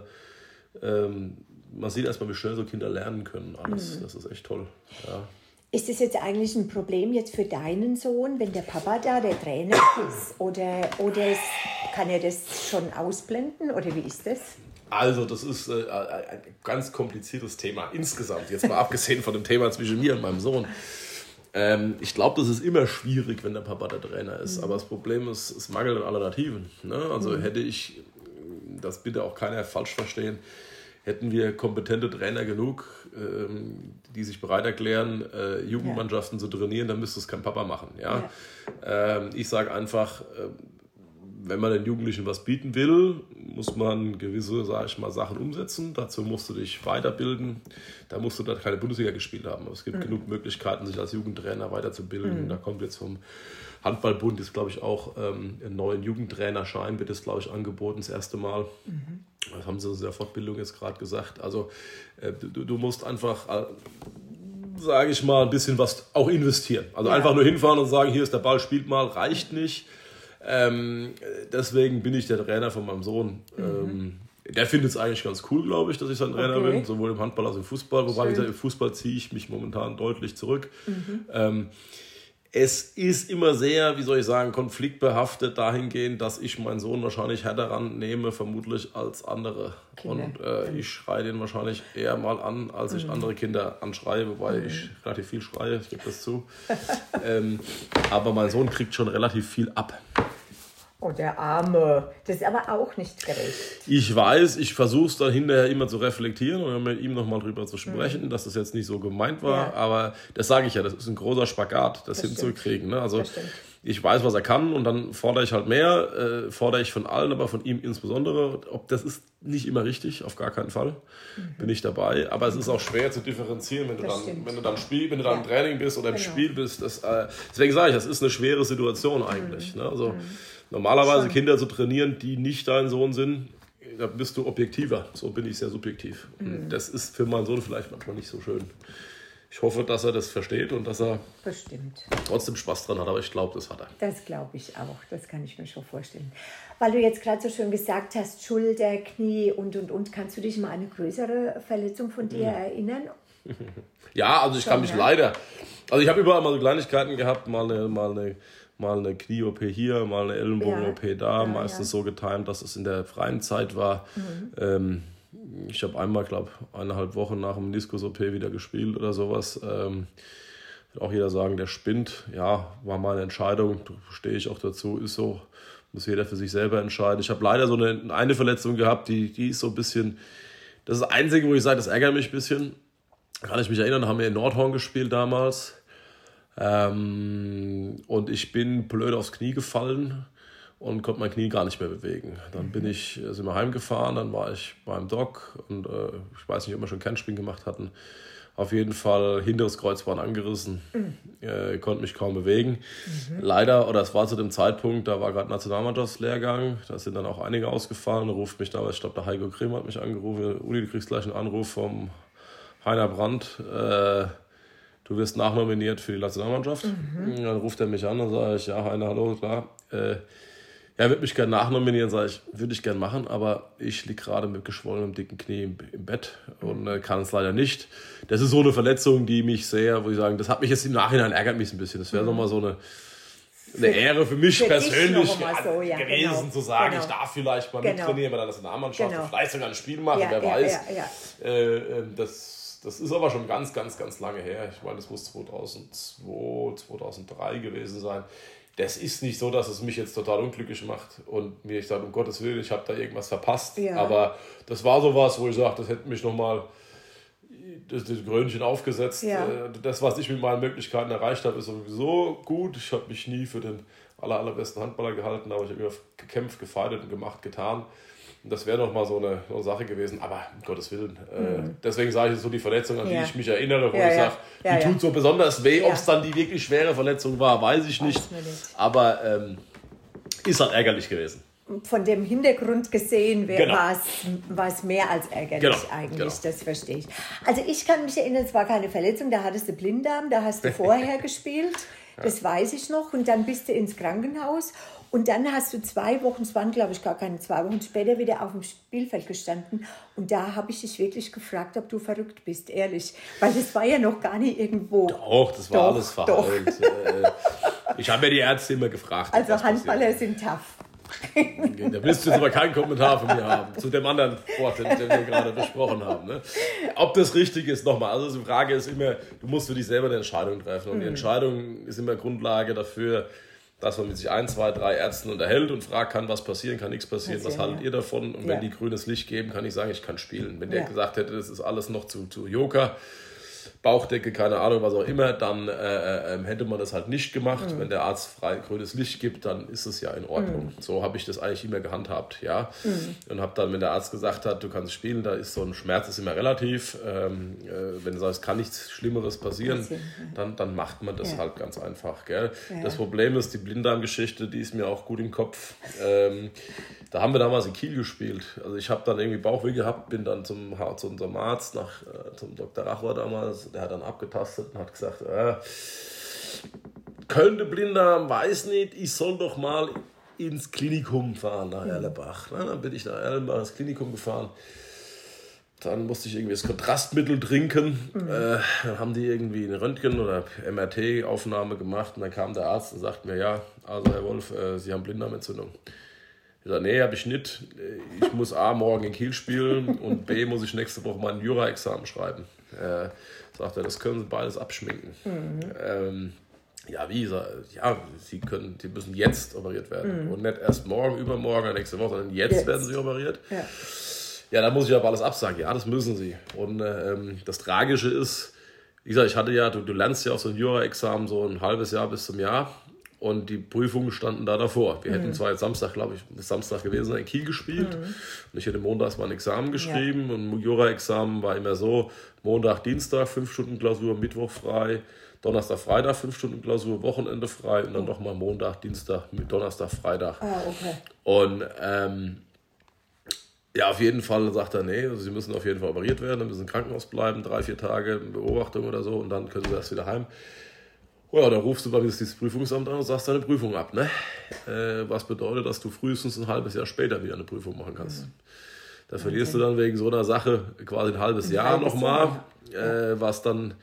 ähm, man sieht erstmal, wie schnell so Kinder lernen können. Alles. Mhm. Das ist echt toll. Ja. Ist das jetzt eigentlich ein Problem jetzt für deinen Sohn, wenn der Papa da der Trainer ist? Oder, oder kann er das schon ausblenden? Oder wie ist das? Also, das ist äh, ein ganz kompliziertes Thema insgesamt. Jetzt mal (laughs) abgesehen von dem Thema zwischen mir und meinem Sohn. Ähm, ich glaube, das ist immer schwierig, wenn der Papa der Trainer ist. Mhm. Aber das Problem ist, es mangelt an Alternativen. Ne? Also mhm. hätte ich, das bitte auch keiner falsch verstehen, hätten wir kompetente Trainer genug, ähm, die sich bereit erklären, äh, Jugendmannschaften ja. zu trainieren, dann müsste es kein Papa machen. Ja? ja. Ähm, ich sage einfach, äh, wenn man den Jugendlichen was bieten will, muss man gewisse, sage ich mal, Sachen umsetzen. Dazu musst du dich weiterbilden. Da musst du da keine Bundesliga gespielt haben. Aber es gibt mhm. genug Möglichkeiten, sich als Jugendtrainer weiterzubilden. Mhm. Da kommt jetzt vom Handballbund ist, glaube ich, auch ähm, einen neuen Jugendtrainerschein, wird es, glaube ich, angeboten, das erste Mal. Mhm. Das haben sie in der Fortbildung jetzt gerade gesagt. Also äh, du, du, musst einfach, äh, sage ich mal, ein bisschen was auch investieren. Also ja. einfach nur hinfahren und sagen, hier ist der Ball, spielt mal, reicht nicht. Ähm, deswegen bin ich der Trainer von meinem Sohn. Mhm. Ähm, der findet es eigentlich ganz cool, glaube ich, dass ich sein Trainer okay. bin, sowohl im Handball als auch im Fußball. Wobei, wie gesagt, im Fußball ziehe ich mich momentan deutlich zurück. Mhm. Ähm, es ist immer sehr, wie soll ich sagen, konfliktbehaftet dahingehend, dass ich meinen Sohn wahrscheinlich härter nehme, vermutlich als andere. Kinder. Und äh, ich schreie den wahrscheinlich eher mal an, als ich mhm. andere Kinder anschreie, wobei mhm. ich relativ viel schreie, ich gebe das zu. (laughs) ähm, aber mein Sohn kriegt schon relativ viel ab. Oh, der Arme. Das ist aber auch nicht gerecht. Ich weiß, ich versuche es dann hinterher immer zu reflektieren und mit ihm nochmal drüber zu sprechen, mhm. dass das jetzt nicht so gemeint war. Ja. Aber das sage ich ja, das ist ein großer Spagat, das, das hinzukriegen. Ne? Also ich weiß, was er kann und dann fordere ich halt mehr, äh, fordere ich von allen, aber von ihm insbesondere. Ob das ist nicht immer richtig, auf gar keinen Fall mhm. bin ich dabei. Aber es ist auch schwer zu differenzieren, wenn du das dann, stimmt. wenn du dann Spiel, wenn du dann ja. im Training bist oder im genau. Spiel bist. Das, äh, deswegen sage ich, das ist eine schwere Situation eigentlich. Mhm. Ne? Also mhm. Normalerweise Schon. Kinder zu trainieren, die nicht dein Sohn sind, da bist du objektiver. So bin ich sehr subjektiv. Und mhm. das ist für meinen Sohn vielleicht manchmal nicht so schön ich hoffe, dass er das versteht und dass er Bestimmt. trotzdem Spaß dran hat. Aber ich glaube, das hat er. Das glaube ich auch. Das kann ich mir schon vorstellen. Weil du jetzt gerade so schön gesagt hast, Schulter, Knie und, und, und. Kannst du dich mal an eine größere Verletzung von dir ja. erinnern? (laughs) ja, also ich schon, kann mich ja. leider... Also ich habe überall mal so Kleinigkeiten gehabt, mal eine, mal eine, mal eine Knie-OP hier, mal eine Ellenbogen-OP ja. da. Meistens so getimt, dass es in der freien Zeit war. Mhm. Ähm, ich habe einmal, glaube eineinhalb Wochen nach dem Meniskus-OP wieder gespielt oder sowas. Ähm, wird auch jeder sagen, der spinnt. Ja, war meine Entscheidung, stehe ich auch dazu, ist so. Muss jeder für sich selber entscheiden. Ich habe leider so eine, eine Verletzung gehabt, die, die ist so ein bisschen. Das ist das Einzige, wo ich sage, das ärgert mich ein bisschen. Kann ich mich erinnern, haben wir in Nordhorn gespielt damals. Ähm, und ich bin blöd aufs Knie gefallen und konnte mein Knie gar nicht mehr bewegen. Dann bin ich, äh, sind wir heimgefahren, dann war ich beim Doc und äh, ich weiß nicht, ob wir schon Kernspringen gemacht hatten. Auf jeden Fall hinteres Kreuzband angerissen, mhm. äh, konnte mich kaum bewegen. Mhm. Leider, oder es war zu dem Zeitpunkt, da war gerade Nationalmannschaftslehrgang, da sind dann auch einige ausgefallen. Ruft mich damals, ich glaube, der Heiko Grimm hat mich angerufen. Uli, du kriegst gleich einen Anruf vom Heiner Brandt. Äh, du wirst nachnominiert für die Nationalmannschaft. Mhm. Dann ruft er mich an und sage ich, ja, Heiner, hallo, klar. Äh, er würde mich gerne nachnominieren, sage ich, würde ich gerne machen, aber ich liege gerade mit geschwollenem dicken Knie im, im Bett und äh, kann es leider nicht. Das ist so eine Verletzung, die mich sehr, wo ich sagen, das hat mich jetzt im Nachhinein ärgert mich ein bisschen. Das wäre mhm. nochmal so eine, eine Ehre für mich für persönlich so, ja, gewesen, genau. zu sagen, genau. ich darf vielleicht mal genau. mittrainieren bei der Nationalmannschaft genau. vielleicht sogar ein Spiel machen, ja, wer ja, weiß. Ja, äh, ähm, das, das ist aber schon ganz, ganz, ganz lange her. Ich meine, das muss 2002, 2003 gewesen sein das ist nicht so, dass es mich jetzt total unglücklich macht und mir ich sage, um Gottes Willen, ich habe da irgendwas verpasst. Ja. Aber das war sowas, wo ich sage, das hätte mich nochmal das, das Grönchen aufgesetzt. Ja. Äh, das, was ich mit meinen Möglichkeiten erreicht habe, ist sowieso gut. Ich habe mich nie für den aller, allerbesten Handballer gehalten, aber ich habe immer gekämpft, gefeitet und gemacht, getan. Und das wäre noch mal so eine, so eine, Sache gewesen, aber um Gottes Willen. Äh, mhm. deswegen sage ich so die Verletzung, an ja. die ich mich erinnere, wo ja, ich sage, ja. die tut so besonders weh. Ob es dann die wirklich schwere Verletzung war, weiß ich nicht. nicht. Aber ähm, ist halt ärgerlich gewesen. Von dem Hintergrund gesehen genau. war es mehr als ärgerlich genau. eigentlich, genau. das verstehe ich. Also ich kann mich erinnern, es war keine Verletzung, da hattest du Blinddarm, da hast du (laughs) vorher gespielt, das weiß ich noch. Und dann bist du ins Krankenhaus und dann hast du zwei Wochen, es waren glaube ich gar keine zwei Wochen später, wieder auf dem Spielfeld gestanden. Und da habe ich dich wirklich gefragt, ob du verrückt bist, ehrlich. Weil das war ja noch gar nicht irgendwo. Doch, das war doch, alles verheilt. (laughs) Äh, ich habe ja die Ärzte immer gefragt. Also Handballer sind tough. Da willst du jetzt aber keinen Kommentar von mir haben zu dem anderen Sport, den, den wir gerade besprochen haben. Ne? Ob das richtig ist, nochmal. Also die Frage ist immer, du musst für dich selber eine Entscheidung treffen. Und die mhm. Entscheidung ist immer Grundlage dafür, dass man mit sich ein, zwei, drei Ärzten unterhält und fragt, kann was passieren, kann nichts passieren, was haltet ja. ihr davon? Und ja. wenn die grünes Licht geben, kann ich sagen, ich kann spielen. Wenn der gesagt hätte, das ist alles noch zu, zu Joker, Bauchdecke, keine Ahnung, was auch immer, dann äh, äh, ähm, hätte man das halt nicht gemacht. Mhm. Wenn der Arzt frei grünes Licht gibt, dann ist es ja in Ordnung. Mhm. So habe ich das eigentlich immer gehandhabt, ja. Mhm. Und habe dann, wenn der Arzt gesagt hat, du kannst spielen, da ist so ein Schmerz ist immer relativ. Ähm, äh, wenn du sagst, kann nichts Schlimmeres passieren, dann, dann macht man das ja. halt ganz einfach, gell. Ja. Das Problem ist, die Blinddarmgeschichte, die ist mir auch gut im Kopf. Ähm, da haben wir damals in Kiel gespielt. Also ich habe dann irgendwie Bauchweh gehabt, bin dann zum, zu unserem Arzt, nach, äh, zum Dr. Rachwer damals, der hat dann abgetastet und hat gesagt, äh, könnte Blinder, weiß nicht, ich soll doch mal ins Klinikum fahren nach Erlebach. Na, dann bin ich nach Erlenbach ins Klinikum gefahren. Dann musste ich irgendwie das Kontrastmittel trinken. Mhm. Äh, dann haben die irgendwie eine Röntgen- oder MRT-Aufnahme gemacht und dann kam der Arzt und sagte mir, ja, also Herr Wolf, äh, Sie haben Blinddarmentzündung. Ich sage, nee, habe ich nicht. Ich muss A, morgen in Kiel spielen und B, muss ich nächste Woche mein Jura-Examen schreiben. Äh, sagt er, das können Sie beides abschminken. Mhm. Ähm, ja, wie? Ja, Sie, können, Sie müssen jetzt operiert werden. Mhm. Und nicht erst morgen, übermorgen, oder nächste Woche, sondern jetzt, jetzt. werden Sie operiert. Ja. ja, da muss ich aber alles absagen. Ja, das müssen Sie. Und ähm, das Tragische ist, wie gesagt, ich hatte ja, du, du lernst ja auf so ein Jura-Examen so ein halbes Jahr bis zum Jahr. Und die Prüfungen standen da davor. Wir mhm. hätten zwar jetzt Samstag, glaube ich, Samstag gewesen, in Kiel gespielt. Mhm. Und ich hätte montags mal ein Examen geschrieben. Ja. Und Jura-Examen war immer so: Montag, Dienstag, fünf Stunden Klausur, Mittwoch frei, Donnerstag, Freitag, fünf Stunden Klausur, Wochenende frei und dann oh. nochmal Montag, Dienstag, Donnerstag, Freitag. Ah, okay. Und ähm, ja, auf jeden Fall sagt er, nee, also sie müssen auf jeden Fall operiert werden, dann müssen im Krankenhaus bleiben, drei, vier Tage Beobachtung oder so und dann können sie erst wieder heim. Ja, dann rufst du beim Justizprüfungsamt an und sagst deine Prüfung ab. Ne? Äh, was bedeutet, dass du frühestens ein halbes Jahr später wieder eine Prüfung machen kannst. Mhm. Da verlierst okay. du dann wegen so einer Sache quasi ein halbes ein Jahr nochmal, äh, was dann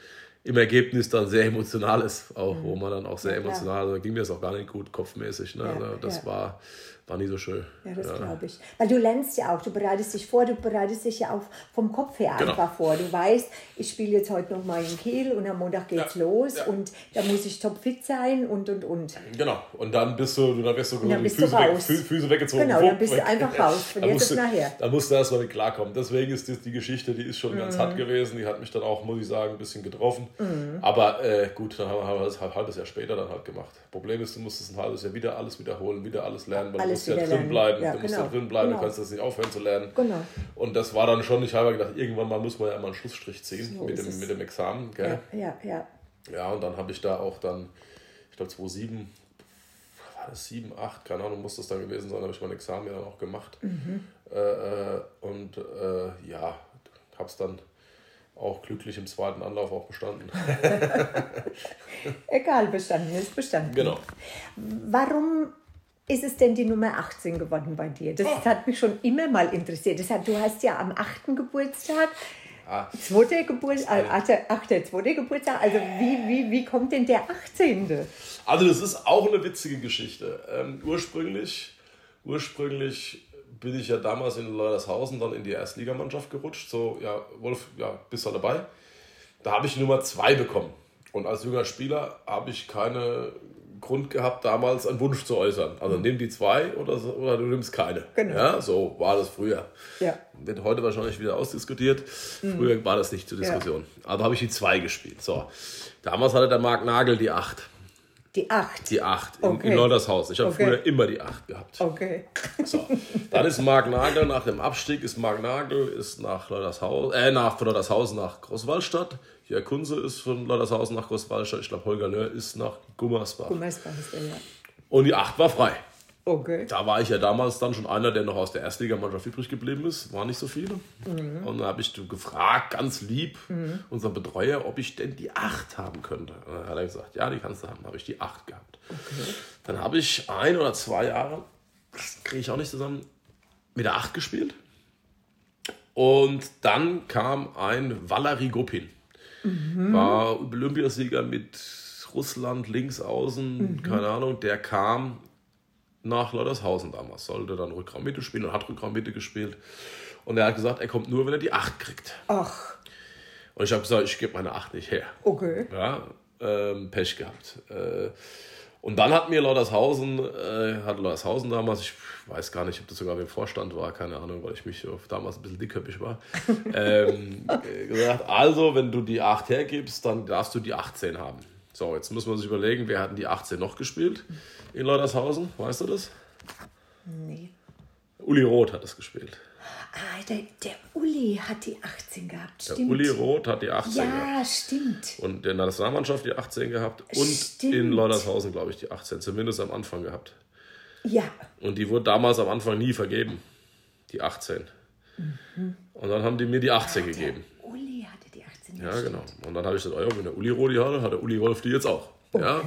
im Ergebnis dann sehr emotional ist, auch mhm. wo man dann auch sehr emotional, also ging mir das auch gar nicht gut kopfmäßig. Ne? Ja, also das ja. war war nie so schön. Ja, das ja. glaube ich. Weil du lernst ja auch, du bereitest dich vor, du bereitest dich ja auch vom Kopf her genau. einfach vor. Du weißt, ich spiele jetzt heute noch mal in Kiel und am Montag geht's ja. los ja. und da muss ich topfit sein und und und. Genau. Und dann bist du, dann wirst du, dann bist Füße, du. Weg, Füße weggezogen. Genau, dann bist du einfach (laughs) raus. Von jetzt nachher. Da musst du erstmal mit klarkommen. Deswegen ist die, die Geschichte, die ist schon mhm. ganz hart gewesen. Die hat mich dann auch, muss ich sagen, ein bisschen getroffen. Mhm. Aber äh, gut, dann haben wir das ein halbes Jahr später dann halt gemacht. Problem ist, du musst es ein halbes Jahr wieder alles wiederholen, wieder alles lernen, weil alles musst ja drin bleiben bleiben, ja, du musst genau. da drin bleiben, genau. du kannst das nicht aufhören zu lernen. Genau. Und das war dann schon, ich habe gedacht, irgendwann mal muss man ja mal einen Schlussstrich ziehen so mit, dem, mit dem Examen. Gell? Ja, ja, ja. Ja, und dann habe ich da auch dann, ich glaube 2007, war das 7, 8, keine Ahnung, muss das dann gewesen sein, habe ich mein Examen ja dann auch gemacht. Mhm. Äh, äh und äh, ja, habe es dann auch glücklich im zweiten Anlauf auch bestanden. (laughs) Egal, bestanden ist bestanden. Genau. Warum ist es denn die Nummer 18 geworden bei dir? Das oh. hat mich schon immer mal interessiert. Das hat, du hast ja am 8. Geburtstag, ah. zweiter Geburtstag, äh, 8. zweiter Geburtstag. Also wie, wie, wie kommt denn der 18.? Also das ist auch eine witzige Geschichte. Ähm, ursprünglich, ursprünglich bin ich ja damals in Leutershausen dann in die Erstligamannschaft gerutscht. So, ja, Wolf, ja, bist du dabei? Da habe ich Nummer 2 bekommen. Und als junger Spieler habe ich keine Grund gehabt, damals einen Wunsch zu äußern. Also mhm. nimm die zwei oder, so, oder du nimmst keine. Genau. Ja, so war das früher. Ja. Wird heute wahrscheinlich wieder ausdiskutiert. Mhm. Früher war das nicht zur Diskussion. Ja. Also habe ich die zwei gespielt. So. Damals hatte der Marc Nagel die acht. Die acht? Die acht in, okay. in Leutershaus. Ich habe okay. früher immer die acht gehabt. Okay. So. Dann ist Marc Nagel nach dem Abstieg, ist Marc Nagel ist nach Leutershaus, äh, nach, von Leutershausen nach Großwallstadt Jörg Kunze ist von Leutershausen nach Großwallstadt. Ich glaube, Holger Löhr ist nach Gummersbach. Gummersbach ist der, ja. Und die 8 war frei. Okay. Da war ich ja damals dann schon einer, der noch aus der Erstligamannschaft übrig geblieben ist. War nicht so viele. Mhm. Und dann habe ich gefragt, ganz lieb, mhm. unseren Betreuer, ob ich denn die 8 haben könnte. Und dann hat er gesagt, ja, die kannst du haben. habe ich die 8 gehabt. Okay. Dann habe ich ein oder zwei Jahre, das kriege ich auch nicht zusammen, mit der 8 gespielt. Und dann kam ein Valery Gopin. Mhm. War Olympiasieger mit Russland links außen, mhm. keine Ahnung. Der kam nach Leutershausen damals, sollte dann Rückraummitte spielen und hat Rückraummitte gespielt. Und er hat gesagt, er kommt nur, wenn er die 8 kriegt. Ach. Und ich habe gesagt, ich gebe meine 8 nicht her. Okay. Ja, ähm, Pech gehabt. Äh, und dann hat mir Leutershausen, äh, hat Leutershausen damals, ich weiß gar nicht, ob das sogar im Vorstand war, keine Ahnung, weil ich mich damals ein bisschen dickköpfig war, (laughs) ähm, gesagt, also wenn du die 8 hergibst, dann darfst du die 18 haben. So, jetzt muss man sich überlegen, wer hat die 18 noch gespielt in Leutershausen? Weißt du das? Nee. Uli Roth hat das gespielt. Ah, der, der Uli hat die 18 gehabt, stimmt. Der Uli Roth hat die 18 ja, gehabt. Ja, stimmt. Und in der Nationalmannschaft die 18 gehabt und stimmt. in Leutershausen, glaube ich, die 18, zumindest am Anfang gehabt. Ja. Und die wurde damals am Anfang nie vergeben, die 18. Mhm. Und dann haben die mir die 18 ja, gegeben. Uli hatte die 18. Ja, genau. Und dann habe ich gesagt, oh ja, wenn der Uli Roth die hatte, hat der Uli Wolf die jetzt auch. Okay. Ja.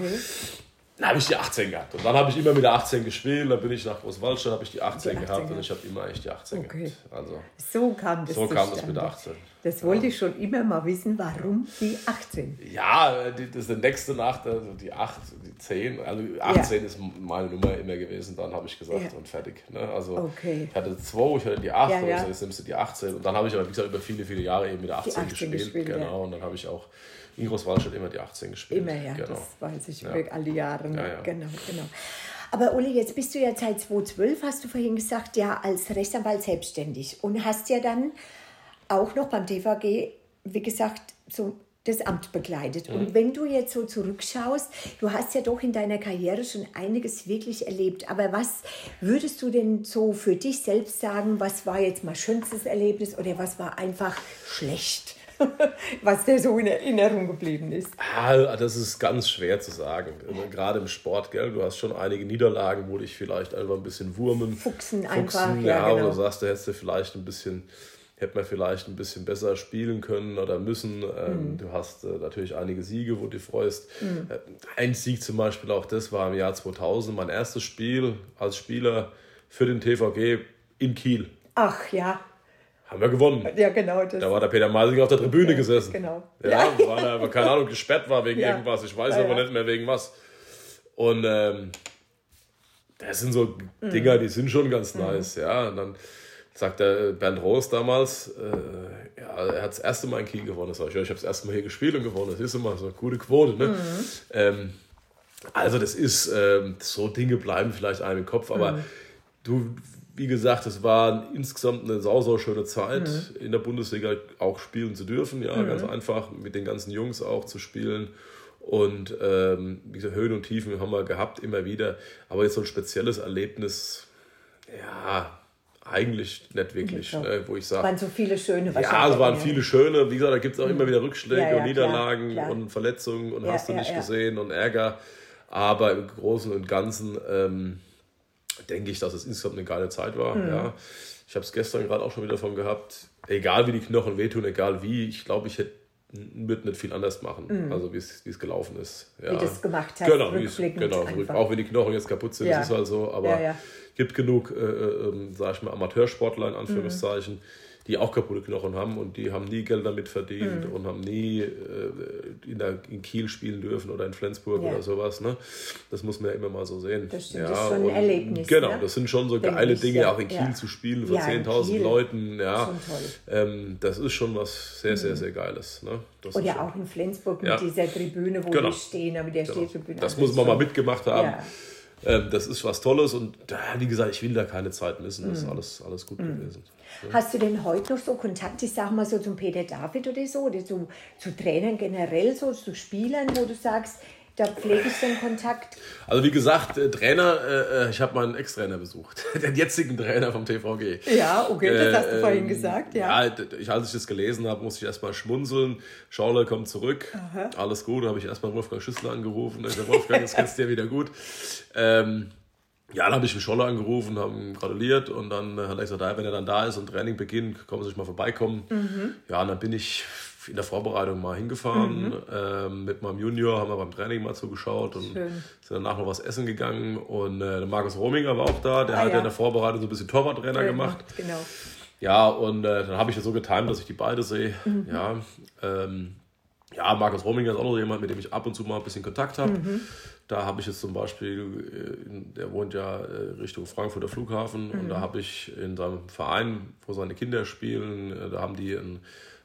Dann habe ich die 18 gehabt. Und dann habe ich immer mit der 18 gespielt. Dann bin ich nach Großwaldstadt, habe ich die 18, die 18 gehabt. Und ich habe immer echt die 18 okay. gehabt. Also, so kam das So kam das mit der 18. Das wollte ja. ich schon immer mal wissen, warum die 18? Ja, das ist der nächste Nacht, also die 8, die 10. Also 18 ja. ist meine Nummer immer gewesen. Dann habe ich gesagt ja. und fertig. Ne? Also okay. ich hatte 2, ich hatte die 8, ja, ja. jetzt nimmst du die 18. Und dann habe ich aber, wie gesagt, über viele, viele Jahre eben mit der 18, 18 gespielt. gespielt. Genau. Und dann habe ich auch in Großwaldstadt immer die 18 gespielt. Immer, ja, genau. das weiß ich ja. all die Jahre. Ja, ja. Genau, genau. Aber Uli, jetzt bist du ja seit 2012, hast du vorhin gesagt, ja, als Rechtsanwalt selbstständig und hast ja dann auch noch beim TVG, wie gesagt, so das Amt begleitet. Mhm. Und wenn du jetzt so zurückschaust, du hast ja doch in deiner Karriere schon einiges wirklich erlebt. Aber was würdest du denn so für dich selbst sagen, was war jetzt mal schönstes Erlebnis oder was war einfach schlecht? (laughs) was dir so in Erinnerung geblieben ist? Ah, das ist ganz schwer zu sagen. Also gerade im Sport, gell? Du hast schon einige Niederlagen, wo dich vielleicht einfach ein bisschen wurmen. Fuchsen, Fuchsen einfach. Ja, ja genau. wo du sagst, du hättest du vielleicht ein bisschen hätte man vielleicht ein bisschen besser spielen können oder müssen. Ähm, mhm. Du hast äh, natürlich einige Siege, wo du dich freust. Mhm. Äh, ein Sieg zum Beispiel, auch das war im Jahr 2000, mein erstes Spiel als Spieler für den TVG in Kiel. Ach ja. Haben wir gewonnen. Ja, genau. da war der Peter Meising auf der Tribüne ja, gesessen. Genau. Ja, ja. weil er, keine Ahnung, gesperrt war wegen ja. irgendwas. Ich weiß aber nicht mehr wegen was. Und ähm, das sind so mhm. Dinger, die sind schon ganz mhm. nice. Ja, und dann sagt der Bernd Roos damals, äh, ja, er hat das erste Mal in Kiel gewonnen. Sag ich, ja, ich habe das erste Mal hier gespielt und gewonnen. Das ist immer so eine gute Quote. Ne? Mhm. Ähm, also das ist, ähm, so Dinge bleiben vielleicht einem im Kopf, aber mhm. du, wie gesagt, es war insgesamt eine sau, sau schöne Zeit, mhm. in der Bundesliga auch spielen zu dürfen. Ja, ganz mhm. einfach mit den ganzen Jungs auch zu spielen. Und ähm, diese Höhen und Tiefen haben wir gehabt, immer wieder. Aber jetzt so ein spezielles Erlebnis, ja, eigentlich nicht wirklich, ja, ne, wo ich sage. Es waren so viele schöne Ja, es waren viele schöne. Wie gesagt, da gibt es auch immer wieder Rückschläge ja, ja, und Niederlagen klar, klar. und Verletzungen und hast du nicht gesehen und Ärger. Aber im Großen und Ganzen ähm, denke ich, dass es insgesamt eine geile Zeit war. Mhm. Ja. Ich habe es gestern gerade auch schon wieder davon gehabt. Egal wie die Knochen wehtun, egal wie, ich glaube, ich hätte wird nicht viel anders machen, mhm. also wie es gelaufen ist. Ja. Wie das gemacht hast, genau, genau auch wenn die Knochen jetzt kaputt sind, ja. das ist halt so, aber ja, gibt genug, äh, äh, ähm, sag ich mal, Amateursportler in Anführungszeichen, mhm. Die auch kaputte Knochen haben und die haben nie Geld damit verdient mhm. und haben nie äh, in, der, in Kiel spielen dürfen oder in Flensburg ja. oder sowas. Ne? Das muss man ja immer mal so sehen. Das, stimmt, ja, das ist schon ein Erlebnis. Genau, ne? das sind schon so Denk geile ich, Dinge, ja. auch in Kiel zu spielen vor 10.000 Leuten. Ja, ähm, das ist schon was sehr, sehr, mhm. sehr Geiles. Ne? Das Oder auch in Flensburg mit dieser Tribüne, wo genau. wir stehen, aber der genau. Stehtribüne. Das muss man mal mitgemacht haben. Ähm, das ist was Tolles und wie gesagt, ich will da keine Zeit missen. Das ist mhm. alles, alles gut mhm. gewesen. Hast du denn heute noch so Kontakt, ich sag mal so zum Peter David oder so, oder zu, zu Trainern generell, so zu Spielern, wo du sagst, da pflege ich den Kontakt. Also wie gesagt, äh, Trainer, äh, äh ich habe meinen Ex-Trainer besucht, (laughs) den jetzigen Trainer vom TVG. Ja, okay, das hast du äh, vorhin gesagt, ja. Ja, ich, als ich das gelesen habe, musste ich erstmal schmunzeln. Schauler kommt zurück, Aha. alles gut, habe ich erstmal Wolfgang Schüssler angerufen. Der Wolfgang, das kennst du ja wieder gut. Ähm, ja, dann habe ich Scholle angerufen, haben gratuliert und dann hat er gesagt, wenn er dann da ist und Training beginnt, kommen Sie sich mal vorbeikommen. Mhm. Ja, und dann bin ich in der Vorbereitung mal hingefahren mhm. ähm, mit meinem Junior, haben wir beim Training mal zugeschaut und Schön. sind danach noch was essen gegangen. Und äh, der Markus Rominger war auch da, der ah, hat ja in der Vorbereitung so ein bisschen Torwarttrainer gemacht. Genau. Ja, und äh, dann habe ich ja so getimt, dass ich die beide sehe. Mhm. Ja, ähm, ja, Markus Rominger ist auch noch jemand, mit dem ich ab und zu mal ein bisschen Kontakt habe. Mhm. Da habe ich jetzt zum Beispiel, äh, der wohnt ja äh, Richtung Frankfurter Flughafen mhm. und da habe ich in seinem Verein, wo seine Kinder spielen, äh, da haben die ein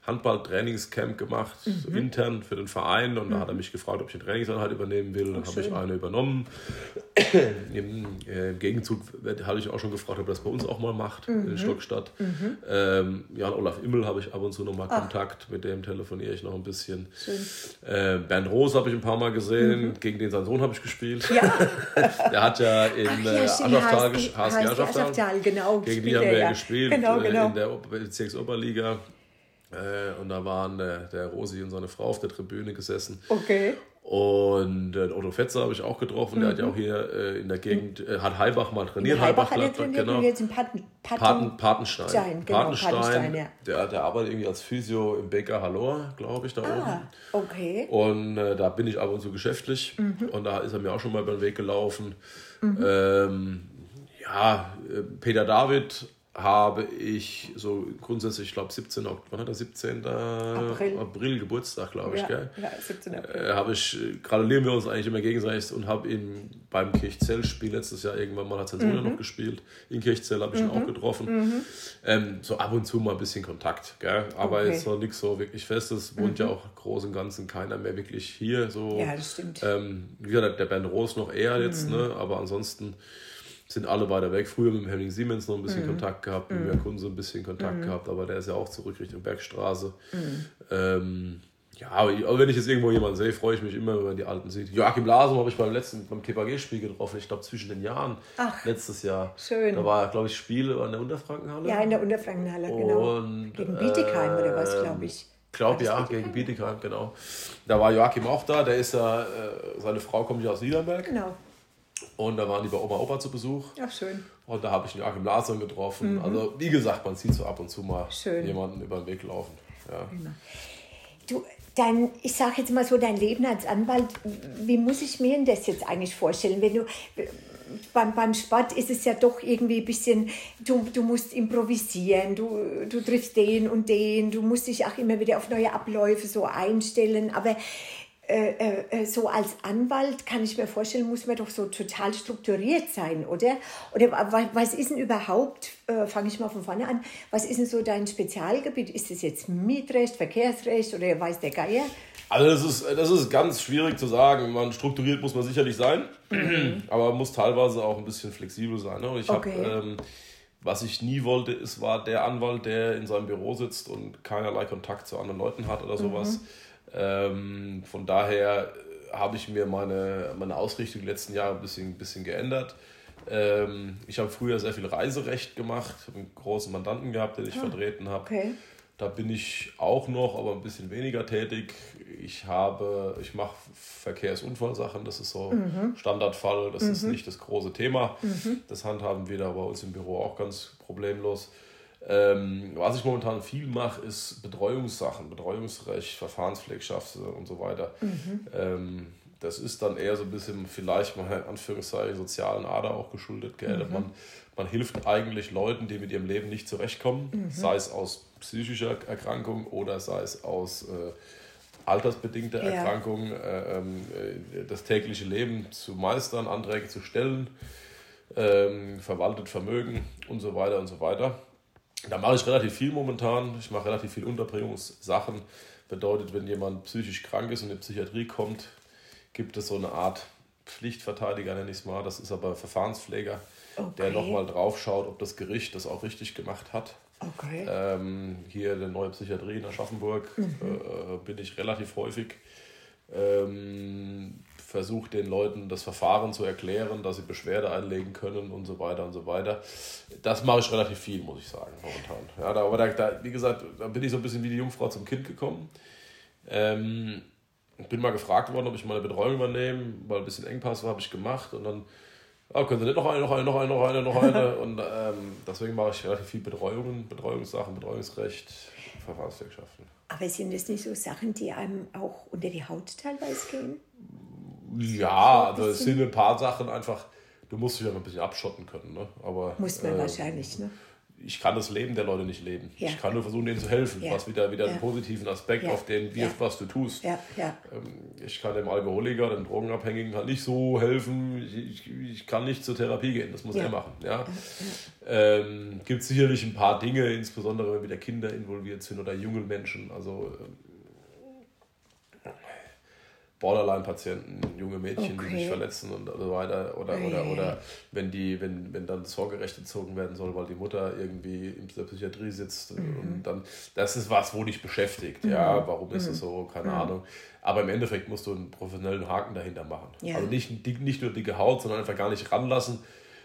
Handball-Trainingscamp gemacht, mhm. so intern für den Verein. Und mhm. da hat er mich gefragt, ob ich eine Trainingseinheit übernehmen will. Dann habe ich eine übernommen. (coughs) Im, äh, Im, Gegenzug hatte ich auch schon gefragt, ob er das bei uns auch mal macht, mhm. in Stockstadt. Mhm. Ähm, Jan-Olaf Immel habe ich ab und zu noch mal Ach. Kontakt. Mit dem telefoniere ich noch ein bisschen. Äh, Bernd Roos habe ich ein paar Mal gesehen. Mhm. Gegen den sein Sohn habe ich gespielt. Ja. (laughs) Der hat ja in Ach, ja, äh, HSG Aschaftal, genau. Gegen die haben wir ja gespielt genau, äh, genau. in der Bezirksoberliga. Äh, und da waren äh, der Rosi und seine Frau auf der Tribüne gesessen. Okay. Und äh, Otto Fetzer habe ich auch getroffen, mhm. der hat ja mhm. auch hier äh, in der Gegend, äh, hat Heilbach mal trainiert. Heilbach, Heilbach hat er trainiert genau. jetzt in Paten, Paten, Paten, Patenstein. Stein, genau, Patenstein, Patenstein ja. der, der arbeitet irgendwie als Physio im Bäcker Halor, glaube ich, da ah, oben. okay. Und äh, da bin ich ab und zu geschäftlich mhm. und da ist er mir auch schon mal über den Weg gelaufen. Mhm. Ähm, ja, äh, Peter David habe ich so grundsätzlich, ich glaube 17. Wann hat er 17. April, April Geburtstag, glaube ich, ja, gell? Ja, 17. April. Äh, habe ich, gratulieren wir uns eigentlich immer gegenseitig und habe ihn beim Kirchzell-Spiel letztes Jahr irgendwann mal, hat sein Sohn mhm. noch gespielt, in Kirchzell habe ich mhm. ihn auch getroffen. Mhm. Ähm, so ab und zu mal ein bisschen Kontakt, gell? Aber okay. jetzt noch nichts so wirklich Festes, wohnt ja mhm. auch groß und ganzen keiner mehr wirklich hier. So. Ja, das stimmt. Ähm, wie gesagt, der Bernd Roos noch eher jetzt, mhm. ne? aber ansonsten sind alle weiter weg. Früher mit dem Henning Siemens noch ein bisschen mhm. Kontakt gehabt, mit mhm. Kunze ein bisschen Kontakt mhm. gehabt, aber der ist ja auch zurück Richtung Bergstraße. Mhm. Ähm, Ja, aber wenn ich jetzt irgendwo jemanden sehe, freue ich mich immer, wenn man die Alten sieht. Joachim Lasum habe ich beim letzten, beim TPG-Spiel getroffen, ich glaube zwischen den Jahren, Ach, letztes Jahr. Schön. Da war, glaube ich, Spiel in der Unterfrankenhalle. Ja, in der Unterfrankenhalle, genau. Und, gegen Bietigheim äh, oder was, glaube ich. Ich glaube ja, Bietigheim? gegen Bietigheim, genau. Da war Joachim auch da, der ist ja, äh, seine Frau kommt ja aus Niederberg. Genau. Und da waren die bei Oma Opa zu Besuch. Ach, schön. Und da habe ich Joachim Lasum getroffen. Mhm. Also, wie gesagt, man sieht so ab und zu mal schön. jemanden über den Weg laufen. Ja. Du, dein, ich sage jetzt mal so, dein Leben als Anwalt, wie muss ich mir das jetzt eigentlich vorstellen? Wenn du, beim, beim Sport ist es ja doch irgendwie ein bisschen, du, du musst improvisieren, du, du triffst den und den, du musst dich auch immer wieder auf neue Abläufe so einstellen, aber äh, äh, so als Anwalt kann ich mir vorstellen, muss man doch so total strukturiert sein, oder? Oder was ist denn überhaupt, äh, fange ich mal von vorne an, was ist denn so dein Spezialgebiet? Ist es jetzt Mietrecht, Verkehrsrecht oder weiß der Geier? Also das ist, das ist ganz schwierig zu sagen. Man strukturiert muss man sicherlich sein, mhm. (clears throat) aber man muss teilweise auch ein bisschen flexibel sein. Ne? Ich okay. hab, ähm, was ich nie wollte, ist, war der Anwalt, der in seinem Büro sitzt und keinerlei Kontakt zu anderen Leuten hat oder sowas. Mhm ähm, von daher habe ich mir meine, meine Ausrichtung die letzten Jahre ein bisschen, ein bisschen geändert. Ähm, ich habe früher sehr viel Reiserecht gemacht, habe einen großen Mandanten gehabt, den ich ah, vertreten habe. Okay. Da bin ich auch noch, aber ein bisschen weniger tätig. Ich habe, ich mache Verkehrsunfallsachen, das ist so mhm. Standardfall, das mhm. ist nicht das große Thema. Mhm. Das handhaben wir da bei uns im Büro auch ganz problemlos. Ähm, was ich momentan viel mache, ist Betreuungssachen, Betreuungsrecht, Verfahrenspflegschaft und so weiter. Mhm. Ähm, das ist dann eher so ein bisschen vielleicht mal in Anführungszeichen sozialen Ader auch geschuldet. Gell? Mhm. Man, man hilft eigentlich Leuten, die mit ihrem Leben nicht zurechtkommen, mhm. sei es aus psychischer Erkrankung oder sei es aus äh, altersbedingter ja. Erkrankung, äh, ähm, äh, das tägliche Leben zu meistern, Anträge zu stellen, ähm, verwaltet Vermögen und so weiter und so weiter. Da mache ich relativ viel momentan. Ich mache relativ viel Unterbringungssachen. Bedeutet, wenn jemand psychisch krank ist und in die Psychiatrie kommt, gibt es so eine Art Pflichtverteidiger, nenne ich es mal. Das ist aber Verfahrenspfleger, okay. der nochmal drauf schaut, ob das Gericht das auch richtig gemacht hat. Okay. Ähm, hier in der neue Psychiatrie in Aschaffenburg mhm. äh, bin ich relativ häufig. Ähm, versucht den Leuten das Verfahren zu erklären, dass sie Beschwerde einlegen können und so weiter und so weiter. Das mache ich relativ viel, muss ich sagen, momentan. Ja, da, aber da, da, wie gesagt, da bin ich so ein bisschen wie die Jungfrau zum Kind gekommen. Ähm, bin mal gefragt worden, ob ich meine Betreuung übernehme, weil ein bisschen Engpass war, habe ich gemacht und dann oh, können Sie nicht noch eine, noch eine, noch eine, noch eine, noch eine. (laughs) und ähm, deswegen mache ich relativ viel Betreuungen, Betreuungssachen, Betreuungsrecht, Verfahrenswirtschaften. Aber sind das nicht so Sachen, die einem auch unter die Haut teilweise gehen? Ja, also es sind ein paar Sachen einfach, du musst dich ja ein bisschen abschotten können. Ne? Aber, Muss man äh, wahrscheinlich, ne? Ich kann das Leben der Leute nicht leben. Ja. Ich kann nur versuchen, denen zu helfen. Ja. Was wieder, wieder ja. einen positiven Aspekt ja. auf den wirft, was du tust. Ähm, ich kann dem Alkoholiker, dem Drogenabhängigen halt nicht so helfen. Ich, ich, ich kann nicht zur Therapie gehen. Das muss er machen. Ja? Ähm, Gibt sicherlich ein paar Dinge, insbesondere wenn wieder Kinder involviert sind oder junge Menschen. Also ähm, Borderline-Patienten, junge Mädchen, okay. die sich verletzen und so weiter. Oder, okay. oder, oder wenn, die, wenn, wenn dann das Sorgerecht entzogen werden soll, weil die Mutter irgendwie in der Psychiatrie sitzt. Mhm. Und dann, das ist was, wo dich beschäftigt. Mhm. Ja, warum ist es mhm. so? Keine mhm. Ahnung. Aber im Endeffekt musst du einen professionellen Haken dahinter machen. Ja. Also nicht, nicht nur dicke Haut, sondern einfach gar nicht ranlassen.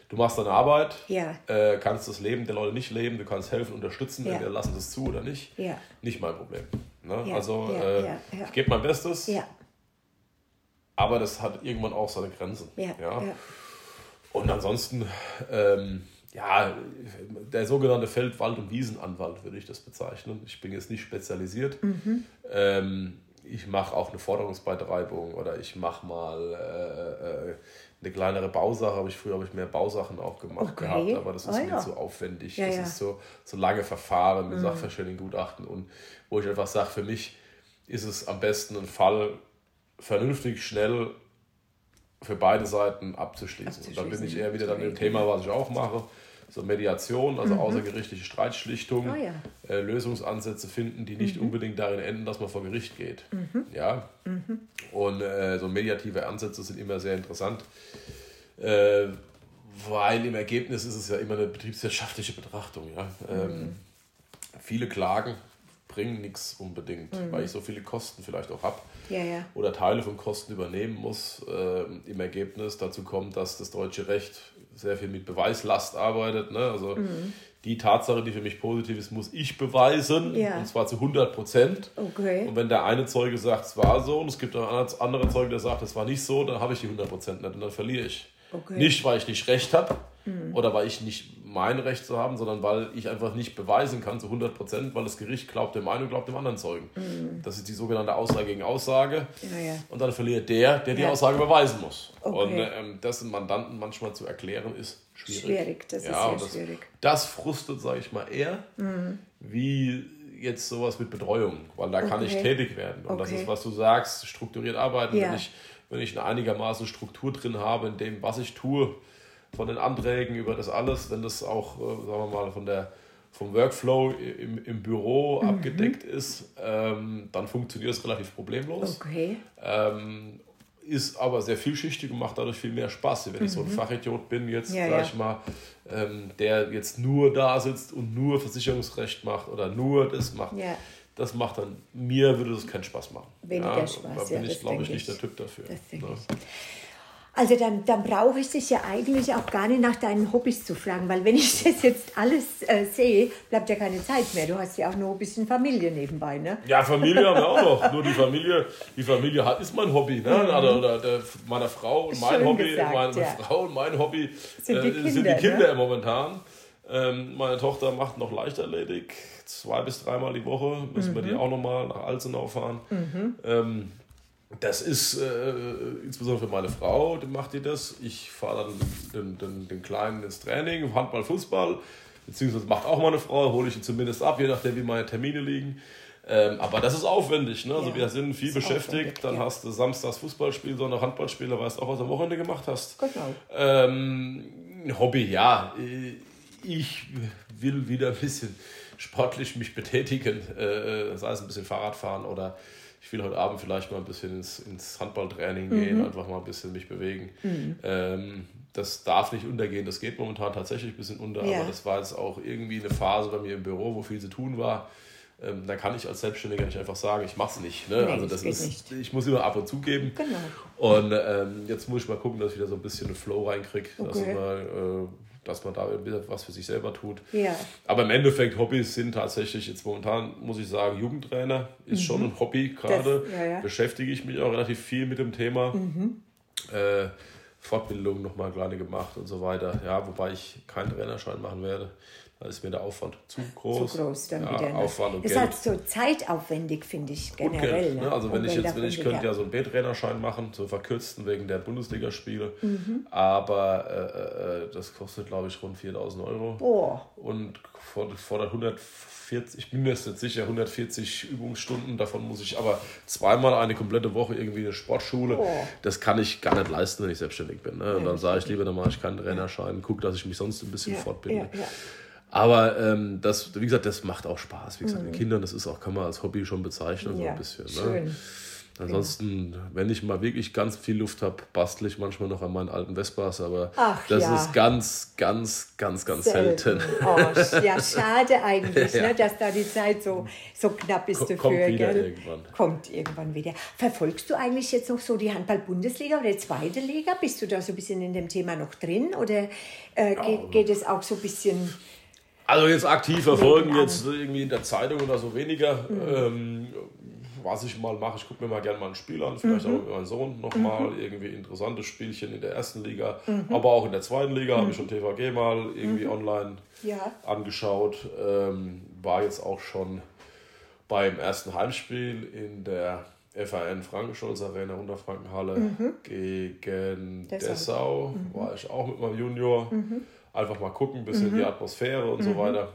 Du machst deine Arbeit, ja. äh, kannst das Leben der Leute nicht leben, du kannst helfen, unterstützen, ja. entweder lassen es zu oder nicht. Nicht mein Problem. Ne? also äh, ich gebe mein Bestes. Aber das hat irgendwann auch seine Grenzen. Ja, ja. ja. Und ansonsten, ähm, ja, der sogenannte Feld-, Wald- und Wiesenanwalt würde ich das bezeichnen. Ich bin jetzt nicht spezialisiert. Mhm. Ähm, ich mache auch eine Forderungsbeitreibung oder ich mache mal äh, äh, eine kleinere Bausache. Habe ich früher habe ich mehr Bausachen auch gemacht okay. gehabt, aber das ist oh, mir ja. zu aufwendig. Ja, das ja. ist so, so lange Verfahren mit mhm. Sachverständigengutachten und wo ich einfach sage, für mich ist es am besten ein Fall vernünftig, schnell für beide Seiten abzuschließen. Und dann bin ich eher wieder dann im Thema, was ich auch mache. So Mediation, also mhm. außergerichtliche Streitschlichtung, oh, ja. äh, Lösungsansätze finden, die nicht mhm. unbedingt darin enden, dass man vor Gericht geht. Mhm. Ja? Mhm. Und äh, so mediative Ansätze sind immer sehr interessant, äh, weil im Ergebnis ist es ja immer eine betriebswirtschaftliche Betrachtung. Ja? Ähm, mhm. viele Klagen bringen nichts unbedingt, mhm. weil ich so viele Kosten vielleicht auch habe ja, ja. oder Teile von Kosten übernehmen muss. Äh, Im Ergebnis dazu kommt, dass das deutsche Recht sehr viel mit Beweislast arbeitet. Ne? Also mhm. die Tatsache, die für mich positiv ist, muss ich beweisen ja. und zwar zu 100 Prozent. Okay. Und wenn der eine Zeuge sagt, es war so und es gibt einen anderen Zeuge, der sagt, es war nicht so, dann habe ich die 100 Prozent nicht und dann verliere ich. Okay. Nicht, weil ich nicht recht habe mhm. oder weil ich nicht mein Recht zu haben, sondern weil ich einfach nicht beweisen kann zu 100 Prozent, weil das Gericht glaubt dem einen und glaubt dem anderen Zeugen. Mhm. Das ist die sogenannte Aussage gegen Aussage. Ja, ja. Und dann verliert der, der die Aussage beweisen muss. Okay. Und ähm, das den Mandanten manchmal zu erklären, ist schwierig. Schwierig, das ist sehr das, schwierig. Das frustet, sage ich mal, eher, mhm. wie jetzt sowas mit Betreuung, weil da okay. kann ich tätig werden. Und das ist, was du sagst, strukturiert arbeiten. Wenn, ich, wenn ich eine einigermaßen Struktur drin habe in dem, was ich tue, von den Anträgen über das alles, wenn das auch, äh, sagen wir mal, von der, vom Workflow im, im Büro mhm. abgedeckt ist, ähm, dann funktioniert es relativ problemlos. Okay. Ähm, ist aber sehr vielschichtig und macht dadurch viel mehr Spaß. Wenn mhm. ich so ein mhm. Fachidiot bin, jetzt, ja, sag ja. ich mal, ähm, der jetzt nur da sitzt und nur Versicherungsrecht macht oder nur das macht. Ja. Das macht dann, mir würde das keinen Spaß machen. Weniger ja, Spaß. Da bin ich, glaube ich, nicht der Typ dafür. Das denke ich. Also dann, dann brauche ich dich ja eigentlich auch gar nicht nach deinen Hobbys zu fragen, weil wenn ich das jetzt alles äh, sehe, bleibt ja keine Zeit mehr. Du hast ja auch noch ein bisschen Familie nebenbei, ne? Ja, Familie haben wir auch noch. Nur die Familie, die Familie hat, ist mein Hobby, ne? Mhm. Oder, oder der, meiner Frau und mein Schön Hobby, gesagt, meine ja. Frau und mein Hobby sind die äh, Kinder, sind die Kinder ne? momentan. Ähm, meine Tochter macht noch Leichtathletik, zwei bis dreimal die Woche. Müssen mhm. wir die auch noch mal nach Alzenau fahren. Mhm. Ähm, das ist äh, insbesondere für meine Frau, die macht die das. Ich fahre dann den, den, den Kleinen ins Training, Handball, Fußball, beziehungsweise macht auch meine Frau, hole ich ihn zumindest ab, je nachdem, wie meine Termine liegen. Ähm, aber das ist aufwendig. Ne? Also ja, wir sind viel beschäftigt. Dann ja. hast du samstags Fußballspiel, Sonntag Handballspiel, da weißt du auch, was du am Wochenende gemacht hast. Genau. Ähm, Hobby, ja. Ich will wieder ein bisschen sportlich mich betätigen, äh, sei es ein bisschen Fahrradfahren oder ich will heute Abend vielleicht mal ein bisschen ins, ins Handballtraining mhm. gehen, einfach mal ein bisschen mich bewegen. Mhm. Ähm, das darf nicht untergehen, das geht momentan tatsächlich ein bisschen unter, ja. aber das war jetzt auch irgendwie eine Phase bei mir im Büro, wo viel zu tun war. Ähm, da kann ich als Selbstständiger nicht einfach sagen, ich mache es nicht. Ne? Nee, also das ist, nicht. ich muss immer ab und zu geben. Genau. Und ähm, jetzt muss ich mal gucken, dass ich wieder so ein bisschen einen Flow reinkriege, okay. dass, äh, dass man da was für sich selber tut. Ja. Aber im Endeffekt, Hobbys sind tatsächlich jetzt momentan, muss ich sagen, Jugendtrainer ist mhm. schon ein Hobby gerade. Ja, ja. Beschäftige ich mich auch relativ viel mit dem Thema. Mhm. Äh, Fortbildung nochmal kleine gemacht und so weiter. Ja, wobei ich keinen Trainerschein machen werde. Da ist mir der Aufwand zu groß. Zu groß dann ja, wieder. Ne? Aufwand und ist Geld. halt so zeitaufwendig, finde ich generell. Geld, ne? ne? Also wenn ich jetzt, wenn ich könnte ja so einen B-Trainerschein machen, so verkürzten wegen der Bundesligaspiele, mhm. aber äh, äh, das kostet glaube ich rund 4000 Euro. Boah. Und fordert 140, ich bin mir jetzt nicht sicher, 140 Übungsstunden, davon muss ich aber zweimal eine komplette Woche irgendwie eine Sportschule. Boah. Das kann ich gar nicht leisten, wenn ich selbstständig bin. Ne? Und dann sage ich lieber, dann mache ich keinen Trainerschein, gucke, dass ich mich sonst ein bisschen ja, fortbilde. Ja, ja. Aber ähm, das, wie gesagt, das macht auch Spaß. Wie gesagt, mhm. mit Kindern, das ist auch, kann man als Hobby schon bezeichnen, ja, so ein bisschen. Ne? Schön. Ansonsten, wenn ich mal wirklich ganz viel Luft habe, bastle ich manchmal noch an meinen alten Vespas, aber Ach, das ja. ist ganz, ganz, ganz, ganz selten. selten. Oh, ja, schade eigentlich, (laughs) ja. ne, dass da die Zeit so, so knapp ist dafür. Kommt wieder gell? irgendwann. Kommt irgendwann wieder. Verfolgst du eigentlich jetzt noch so die Handball-Bundesliga oder die zweite Liga? Bist du da so ein bisschen in dem Thema noch drin oder äh, geht, geht es auch so ein bisschen also jetzt aktiv verfolgen, jetzt irgendwie in der Zeitung oder so weniger. Mhm. Ähm, was ich mal mache, ich gucke mir mal gerne mal ein Spiel an, vielleicht mhm. auch mit meinem Sohn nochmal, mhm. irgendwie interessante Spielchen in der ersten Liga, mhm. aber auch in der zweiten Liga habe ich schon TVG mal irgendwie mhm. online ja. angeschaut. Ähm, war jetzt auch schon beim ersten Heimspiel in der FAN Frankenscholz Arena Unterfrankenhalle mhm. gegen Dessau, Dessau. Mhm. war ich auch mit meinem Junior einfach mal gucken, ein bisschen mhm. die Atmosphäre und mhm. so weiter.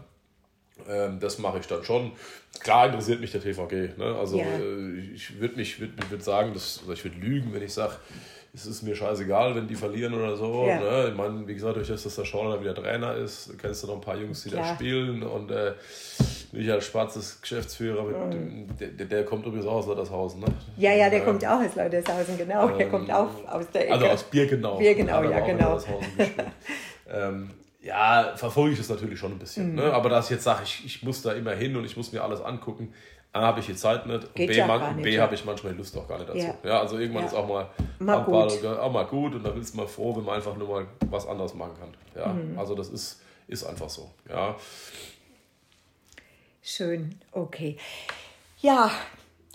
Ähm, das mache ich dann schon. Klar interessiert mich der TVG. Ne? Also ja. äh, ich würde mich würd, würd sagen, dass, ich würde lügen, wenn ich sage, es ist mir scheißegal, wenn die verlieren oder so. Ja. Ne? Ich meine, wie gesagt, durch das, dass der Schorner wieder Trainer ist, kennst du noch ein paar Jungs, die Klar. da spielen. Und äh, Michael Spatz ist Geschäftsführer, mit, mhm. der, der, kommt übrigens auch aus Leutershausen. Ne? Ja, ja, der ähm, kommt auch aus Leutershausen, genau. der kommt auch aus der also Ecke. Also aus Birkenau. Birkenau, ja, genau. (laughs) Ähm, ja, verfolge ich es natürlich schon ein bisschen. Mhm. Ne? Aber dass ich jetzt sage, ich, ich muss da immer hin und ich muss mir alles angucken, A, habe ich die Zeit nicht und Geht B, ja B ja. habe ich manchmal die Lust auch gar nicht dazu. Ja, ja also irgendwann ja. ist auch mal, mal gut. auch mal gut und dann ist man froh, wenn man einfach nur mal was anderes machen kann. Ja, mhm. also das ist, ist einfach so. Ja. Schön, okay. Ja,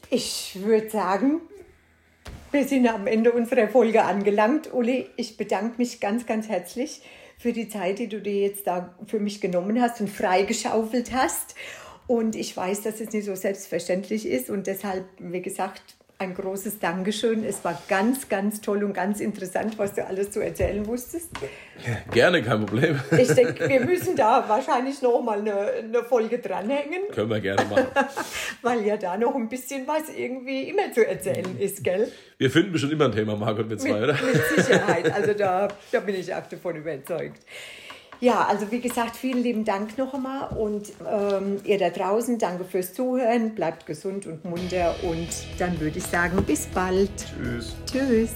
ich würde sagen, wir sind am Ende unserer Folge angelangt. Uli, ich bedanke mich ganz, ganz herzlich für die Zeit, die du dir jetzt da für mich genommen hast und freigeschaufelt hast. Und ich weiß, dass es nicht so selbstverständlich ist und deshalb, wie gesagt, ein großes Dankeschön. Es war ganz, ganz toll und ganz interessant, was du alles zu erzählen wusstest. Gerne, kein Problem. Ich denke, wir müssen da wahrscheinlich noch mal eine, eine Folge dranhängen. Können wir gerne machen. (laughs) Weil ja da noch ein bisschen was irgendwie immer zu erzählen ist, gell? Wir finden bestimmt immer ein Thema, Margot, mit zwei, oder? Mit Sicherheit. Also da, da bin ich auch davon überzeugt. Ja, also wie gesagt, vielen lieben Dank noch einmal und ähm, ihr da draußen, danke fürs Zuhören, bleibt gesund und munter und dann würde ich sagen, bis bald. Tschüss. Tschüss.